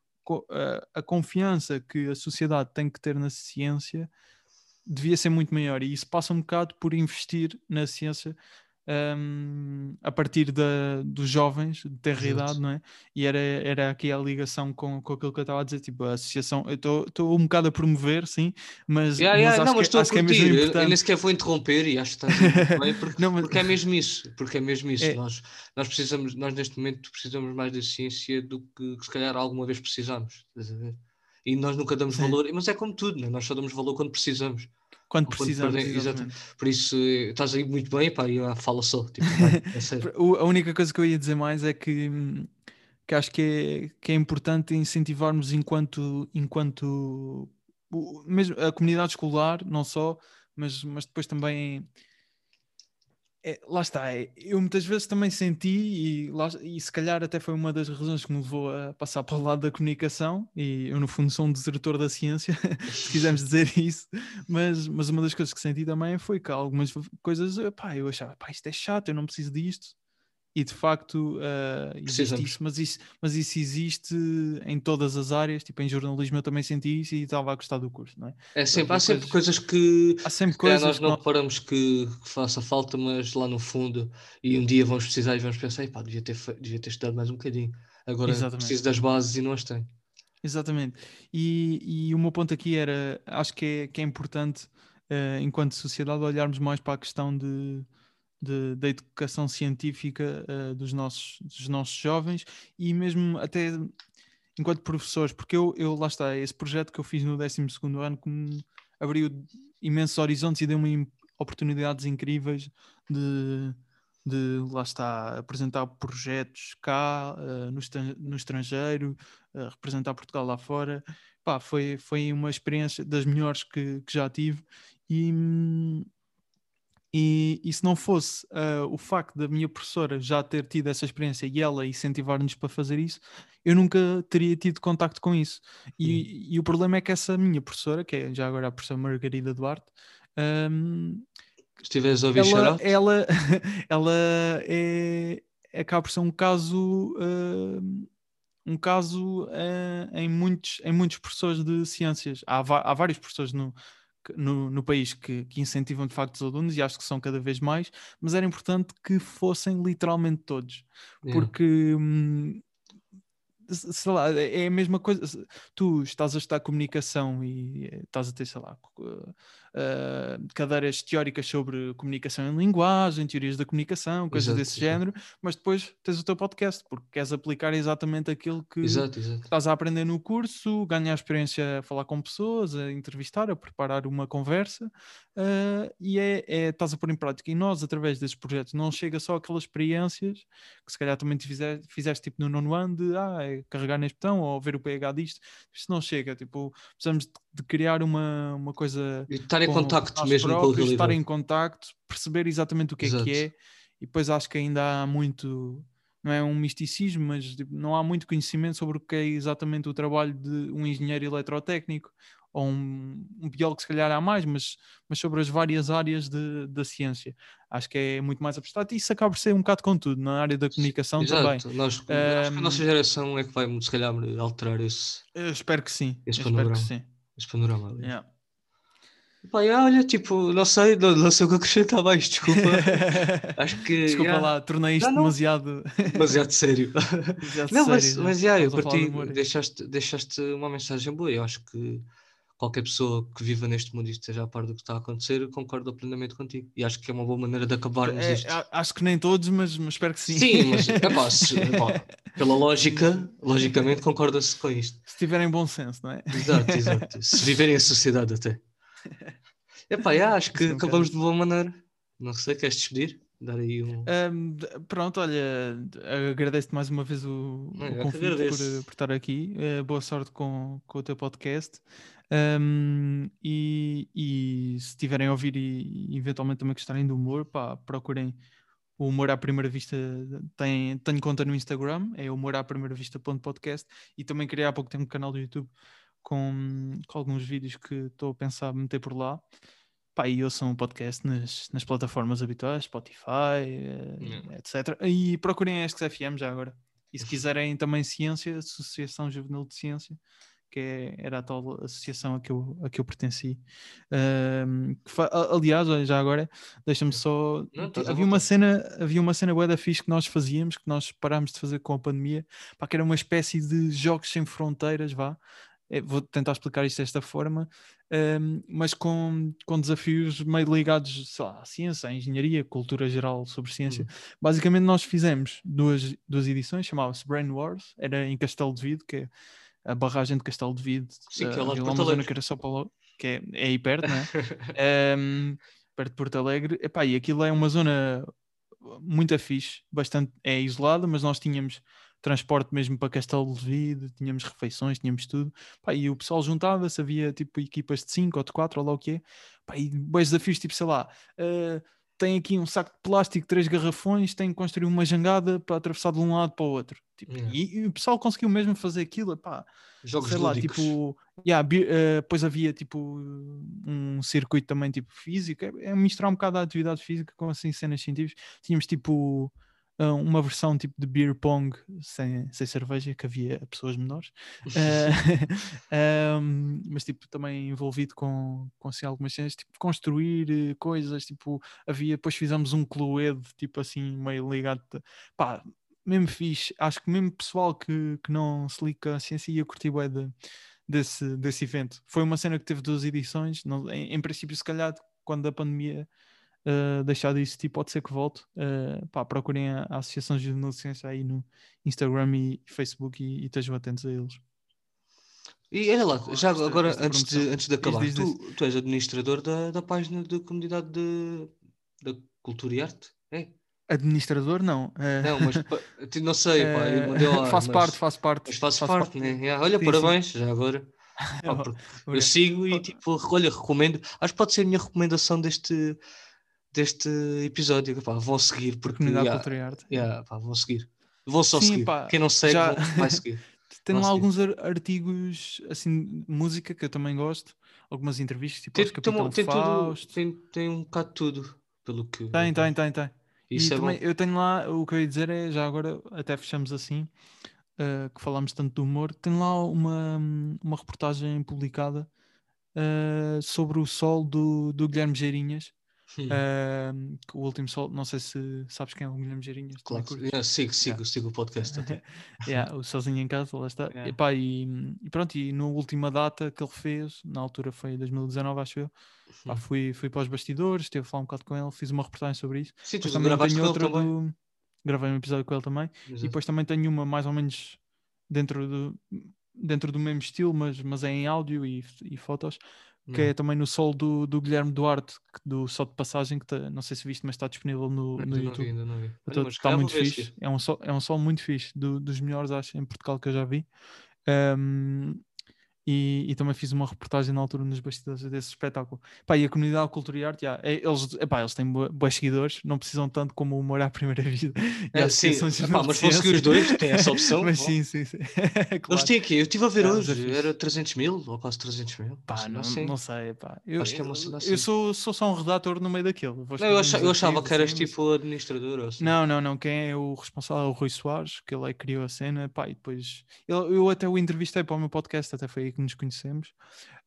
a, a confiança que a sociedade tem que ter na ciência devia ser muito maior, e isso passa um bocado por investir na ciência um, a partir da, dos jovens de ter idade, não é? E era, era aqui a ligação com, com aquilo que eu estava a dizer, tipo, a associação, eu estou um bocado a promover, sim, mas, yeah, yeah, mas, não, mas que, acho que é mesmo importante. Eu, nem sequer vou interromper e acho que está bem, <laughs> porque, não, mas... porque é mesmo isso, porque é mesmo isso. É... Nós, nós precisamos, nós neste momento precisamos mais da ciência do que, que se calhar alguma vez precisamos, e nós nunca damos valor, mas é como tudo, né? nós só damos valor quando precisamos. Quando precisamos. Por isso, estás aí muito bem, pá, e eu falo só. Tipo, é <laughs> a única coisa que eu ia dizer mais é que, que acho que é, que é importante incentivarmos enquanto, enquanto mesmo a comunidade escolar, não só, mas, mas depois também é, lá está, é, eu muitas vezes também senti, e, lá, e se calhar até foi uma das razões que me levou a passar para o lado da comunicação, e eu no fundo sou um desertor da ciência, <laughs> se quisermos dizer <laughs> isso, mas, mas uma das coisas que senti também foi que algumas coisas, pá, eu achava, pá, isto é chato, eu não preciso disto, e de facto uh, existe isso mas, isso, mas isso existe em todas as áreas, tipo em jornalismo eu também senti isso e estava a gostar do curso, não é? é sempre, há sempre coisas, que há sempre coisas nós não paramos que, que, faça falta, mas lá no fundo, e um dia vamos precisar e vamos pensar, pá, devia ter, devia ter estudado mais um bocadinho, agora Exatamente. preciso das bases e não as tenho. Exatamente, e, e o meu ponto aqui era, acho que é, que é importante, uh, enquanto sociedade, olharmos mais para a questão de de, da educação científica uh, dos, nossos, dos nossos jovens e mesmo até enquanto professores, porque eu, eu lá está, esse projeto que eu fiz no 12 ano me abriu imensos horizontes e deu-me oportunidades incríveis de, de lá está, apresentar projetos cá, uh, no, no, estrangeiro, uh, representar Portugal lá fora. Pá, foi, foi uma experiência das melhores que, que já tive e, E, e se não fosse uh, o facto da minha professora já ter tido essa experiência e ela incentivar-nos para fazer isso, eu nunca teria tido contacto com isso. E, e, o problema é que essa minha professora, que é já agora a professora Margarida Duarte, um, estiveres a ouvir ela, ela, <laughs> ela é, acaba por ser um caso uh, um caso uh, em muitos em muitos professores de ciências. Há, há vários professores no, no, no país que, que, incentivam de facto os alunos e acho que são cada vez mais mas era importante que fossem literalmente todos yeah. porque hum, sei lá, é a mesma coisa. Tu estás a estudar comunicação e eh, estás a ter, sei lá, uh, cadeiras teóricas sobre comunicação em linguagem, teorias da comunicação, coisas exato, desse exato. género, mas depois tens o teu podcast porque queres aplicar exatamente aquilo que exato, estás a aprender no curso, ganhar experiência a falar com pessoas, a entrevistar, a preparar uma conversa uh, e é, é, estás a pôr em prática. E nós, através desses projetos, não chega só aquelas experiências que se calhar também te fizeste, fizeste tipo no nono ano de ah, é carregar neste botão ou ver o pH disto, isso não chega. Tipo, precisamos de, de criar uma, uma coisa. E estar em contacto mesmo próprios, com a Estar em contacto, perceber exatamente o que Exato. é que é, e depois acho que ainda há muito. Não é um misticismo, mas tipo, não há muito conhecimento sobre o que é exatamente o trabalho de um engenheiro eletrotécnico ou um, um biólogo, se calhar há mais, mas, mas sobre as várias áreas de, da ciência. Acho que é muito mais abstrato e isso acaba por ser um bocado com tudo, na área da comunicação Exato. também. Nós, um, acho que a nossa geração é que vai, se calhar, alterar esse. Espero que sim. Esse eu panorama. Espero que sim. Esse panorama ali. Yeah. Pá, olha, tipo, não sei, não, não sei o que acrescentar mais, desculpa. <laughs> Acho que. Desculpa yeah. lá, tornei isto Não, não. demasiado. Demasiado sério. <laughs> demasiado Não, mas, sério, né? mas yeah, eu parti, deixaste, deixaste uma mensagem boa. Eu acho que qualquer pessoa que viva neste mundo e esteja a par do que está a acontecer concorda plenamente contigo. E acho que é uma boa maneira de acabarmos É, isto. acho que nem todos, mas, mas espero que sim. Sim, mas <laughs> se, epá, pela lógica, logicamente concorda-se com isto. Se tiverem bom senso, não é? Exato, exato. <laughs> Se viverem em sociedade até. Epá, yeah, acho que acabamos de boa maneira. Não sei, queres despedir? Dar aí um. D- pronto, olha, agradeço-te mais uma vez o, Não, o convite por, por estar aqui. Eh, boa sorte com, com o teu podcast. Ahm, e, e se tiverem a ouvir e, e eventualmente também gostarem do humor, pá, procurem o Humor à Primeira Vista. Tem, tenho conta no Instagram, é humor à primeira vista.podcast. E também criei há pouco tempo um canal do YouTube com, com alguns vídeos que estou a pensar meter por lá. Pá, e ouçam um podcast nas, nas plataformas habituais, Spotify, eh, Yeah. etc. E procurem a ESCS FM já agora. E se quiserem também ciência, Associação Juvenil de Ciência, que é- era a tal associação a que eu, a que eu pertenci. Que fa- aliás, já agora, deixa-me só. Não, havia uma cena, havia uma cena bué da fixe que nós fazíamos, que nós parámos de fazer com a pandemia, pá, que era uma espécie de jogos sem fronteiras, vá. Eh, Vou tentar explicar isto desta forma, ahm, mas com, com desafios meio ligados sei lá, à ciência, à engenharia, cultura geral sobre ciência. Basicamente, nós fizemos duas, duas edições, chamava-se Brain Wars, era em Castelo de Vide, que é a barragem de Castelo de Vide, Sim, que é eh, lá de Porto Alegre. que era só para que é, é aí perto, não é? <laughs> Ahm, perto de Porto Alegre. Epá, e aquilo é uma zona muito fixe, bastante é isolada, mas nós tínhamos transporte mesmo para Castelo de Vide, tínhamos refeições, tínhamos tudo. Pá, e o pessoal juntava-se, havia tipo equipas de 5 ou de 4 ou lá o que é. Pá, e bons desafios, tipo, sei lá, eh, tem aqui um saco de plástico, três garrafões, tem que construir uma jangada para atravessar de um lado para o outro. Tipo, Yeah. e, e o pessoal conseguiu mesmo fazer aquilo, pá, Jogos sei lá, lúdicos. tipo, yeah, eh, depois havia tipo um circuito também tipo físico, é, é misturar um bocado a atividade física com assim cenas científicas. Tínhamos tipo ah, uma versão tipo de beer pong sem, sem cerveja, que havia pessoas menores, <laughs> Ah, ahm, mas tipo também envolvido com, com assim, algumas cenas, tipo construir eh, coisas, tipo havia, depois fizemos um cluedo, tipo assim, meio ligado, pá, mesmo fixe, acho que mesmo pessoal que, que não se liga à ciência ia curtir bué de, desse, desse evento. Foi uma cena que teve duas edições, não- em, em princípio se calhar quando a pandemia uh, deixar de existir pode ser que volte. Uh, pá, procurem a, a Associação de Ciência aí no Instagram e Facebook e, e estejam atentos a eles. E olha lá, já agora, esta antes de, antes de acabar, diz, diz. tu, tu és administrador da, da página da comunidade de, da cultura e arte? É? Administrador, não. uh, Não, mas <laughs> não sei, pá, eu mandei lá, faço mas, parte, faço parte. mas faço faço parte, né? Yeah, Olha, Sim, parabéns, já agora. <laughs> Pá, eu sigo e tipo, olha, recomendo. Acho que pode ser a minha recomendação deste, deste episódio. Pá, vão seguir porque Comunidade yeah, Cultura e Arte. yeah, pá, vão seguir. Vão só Sim, seguir. pá, Quem não segue já- vai seguir. <laughs> Tem lá alguns ar- artigos assim música que eu também gosto, algumas entrevistas, tipo Tem, Capitão uma- tem tudo, Fausto. tem, tem um bocado de tudo. Pelo que. Tem, tem, tem, tem. Isso e é também bom. eu tenho lá, o que eu ia dizer é, já agora até fechamos assim, eh, que falamos tanto do humor, tem lá uma, uma reportagem publicada eh, sobre o sol do, do Guilherme Geirinhas, Hum, que o último sol, não sei se sabes quem é o Guilherme Geirinhas. claro. yeah, sigo, sigo, sigo o podcast até. <laughs> Yeah, o sozinho em casa, lá está. Yeah. Epá, e, e pronto, e na última data que ele fez, na altura foi 2019, acho eu, pá, Hum. fui, fui para os bastidores, estive a falar um bocado com ele, fiz uma reportagem sobre isso. Sim, tu também tenho outra do. Gravei um episódio com ele também. E Exato. depois também tenho uma mais ou menos dentro do, dentro do mesmo estilo, mas, mas é em áudio e, e fotos, que Hum. é também no sol do, do Guilherme Duarte, do Sol de Passagem, que tá- não sei se viste, mas está disponível no, no YouTube. vi, ainda não vi. Olha, Está calhar muito fixe. esse. É um, sol, é um sol muito fixe, do- dos melhores, acho, em Portugal que eu já vi. Ahm, e, e também fiz uma reportagem na altura nos bastidores desse espetáculo. Pá, e a comunidade Cultura e Arte, já, é- eles, epá, eles têm bo- bons seguidores, não precisam tanto como o humor à primeira <laughs> vida. É, sim, epá, mas vão seguir os dois, tem essa opção. <laughs> Mas sim, sim, sim. <laughs> Eles claro. têm aqui, eu estive a ver Ah, mas hoje, fixe. era 300 mil ou quase 300 mil. Pá, Assim, não, assim. não sei, pá. Eu, Acho que é uma cena eu assim. sou, sou só um redator no meio daquilo. Não, eu, escrever acha- uns eu achava que eras assim, mas- tipo administrador ou assim. Não, não, não. Quem é o responsável é o Rui Soares, que ele é criou a cena. Pá, e depois eu, eu até o entrevistei para o meu podcast, até foi que nos conhecemos.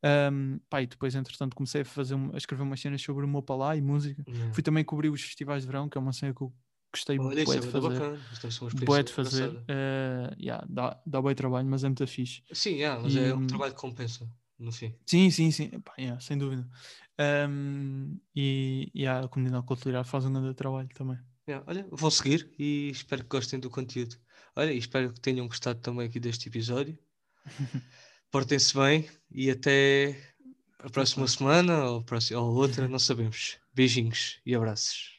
Ahm, pá, e depois, entretanto, comecei a, fazer, um- a escrever umas cenas sobre o meu palá e música. Fui também cobrir os festivais de verão, que é uma cena que eu gostei Olha, isso bué é de muito fazer. bacana. Bué experiência de fazer. Eh, yeah, dá, dá bem trabalho, mas é muito fixe. Sim, yeah, mas E, é um trabalho que compensa, no fim. Sim, sim, sim. Yeah, sem dúvida. Ahm, e yeah, a comunidade cultural faz um grande trabalho também. Yeah, olha, vão seguir e espero que gostem do conteúdo. Olha, e espero que tenham gostado também aqui deste episódio. <laughs> Portem-se bem e até a próxima semana ou, próxima, ou outra, não sabemos. Beijinhos e abraços.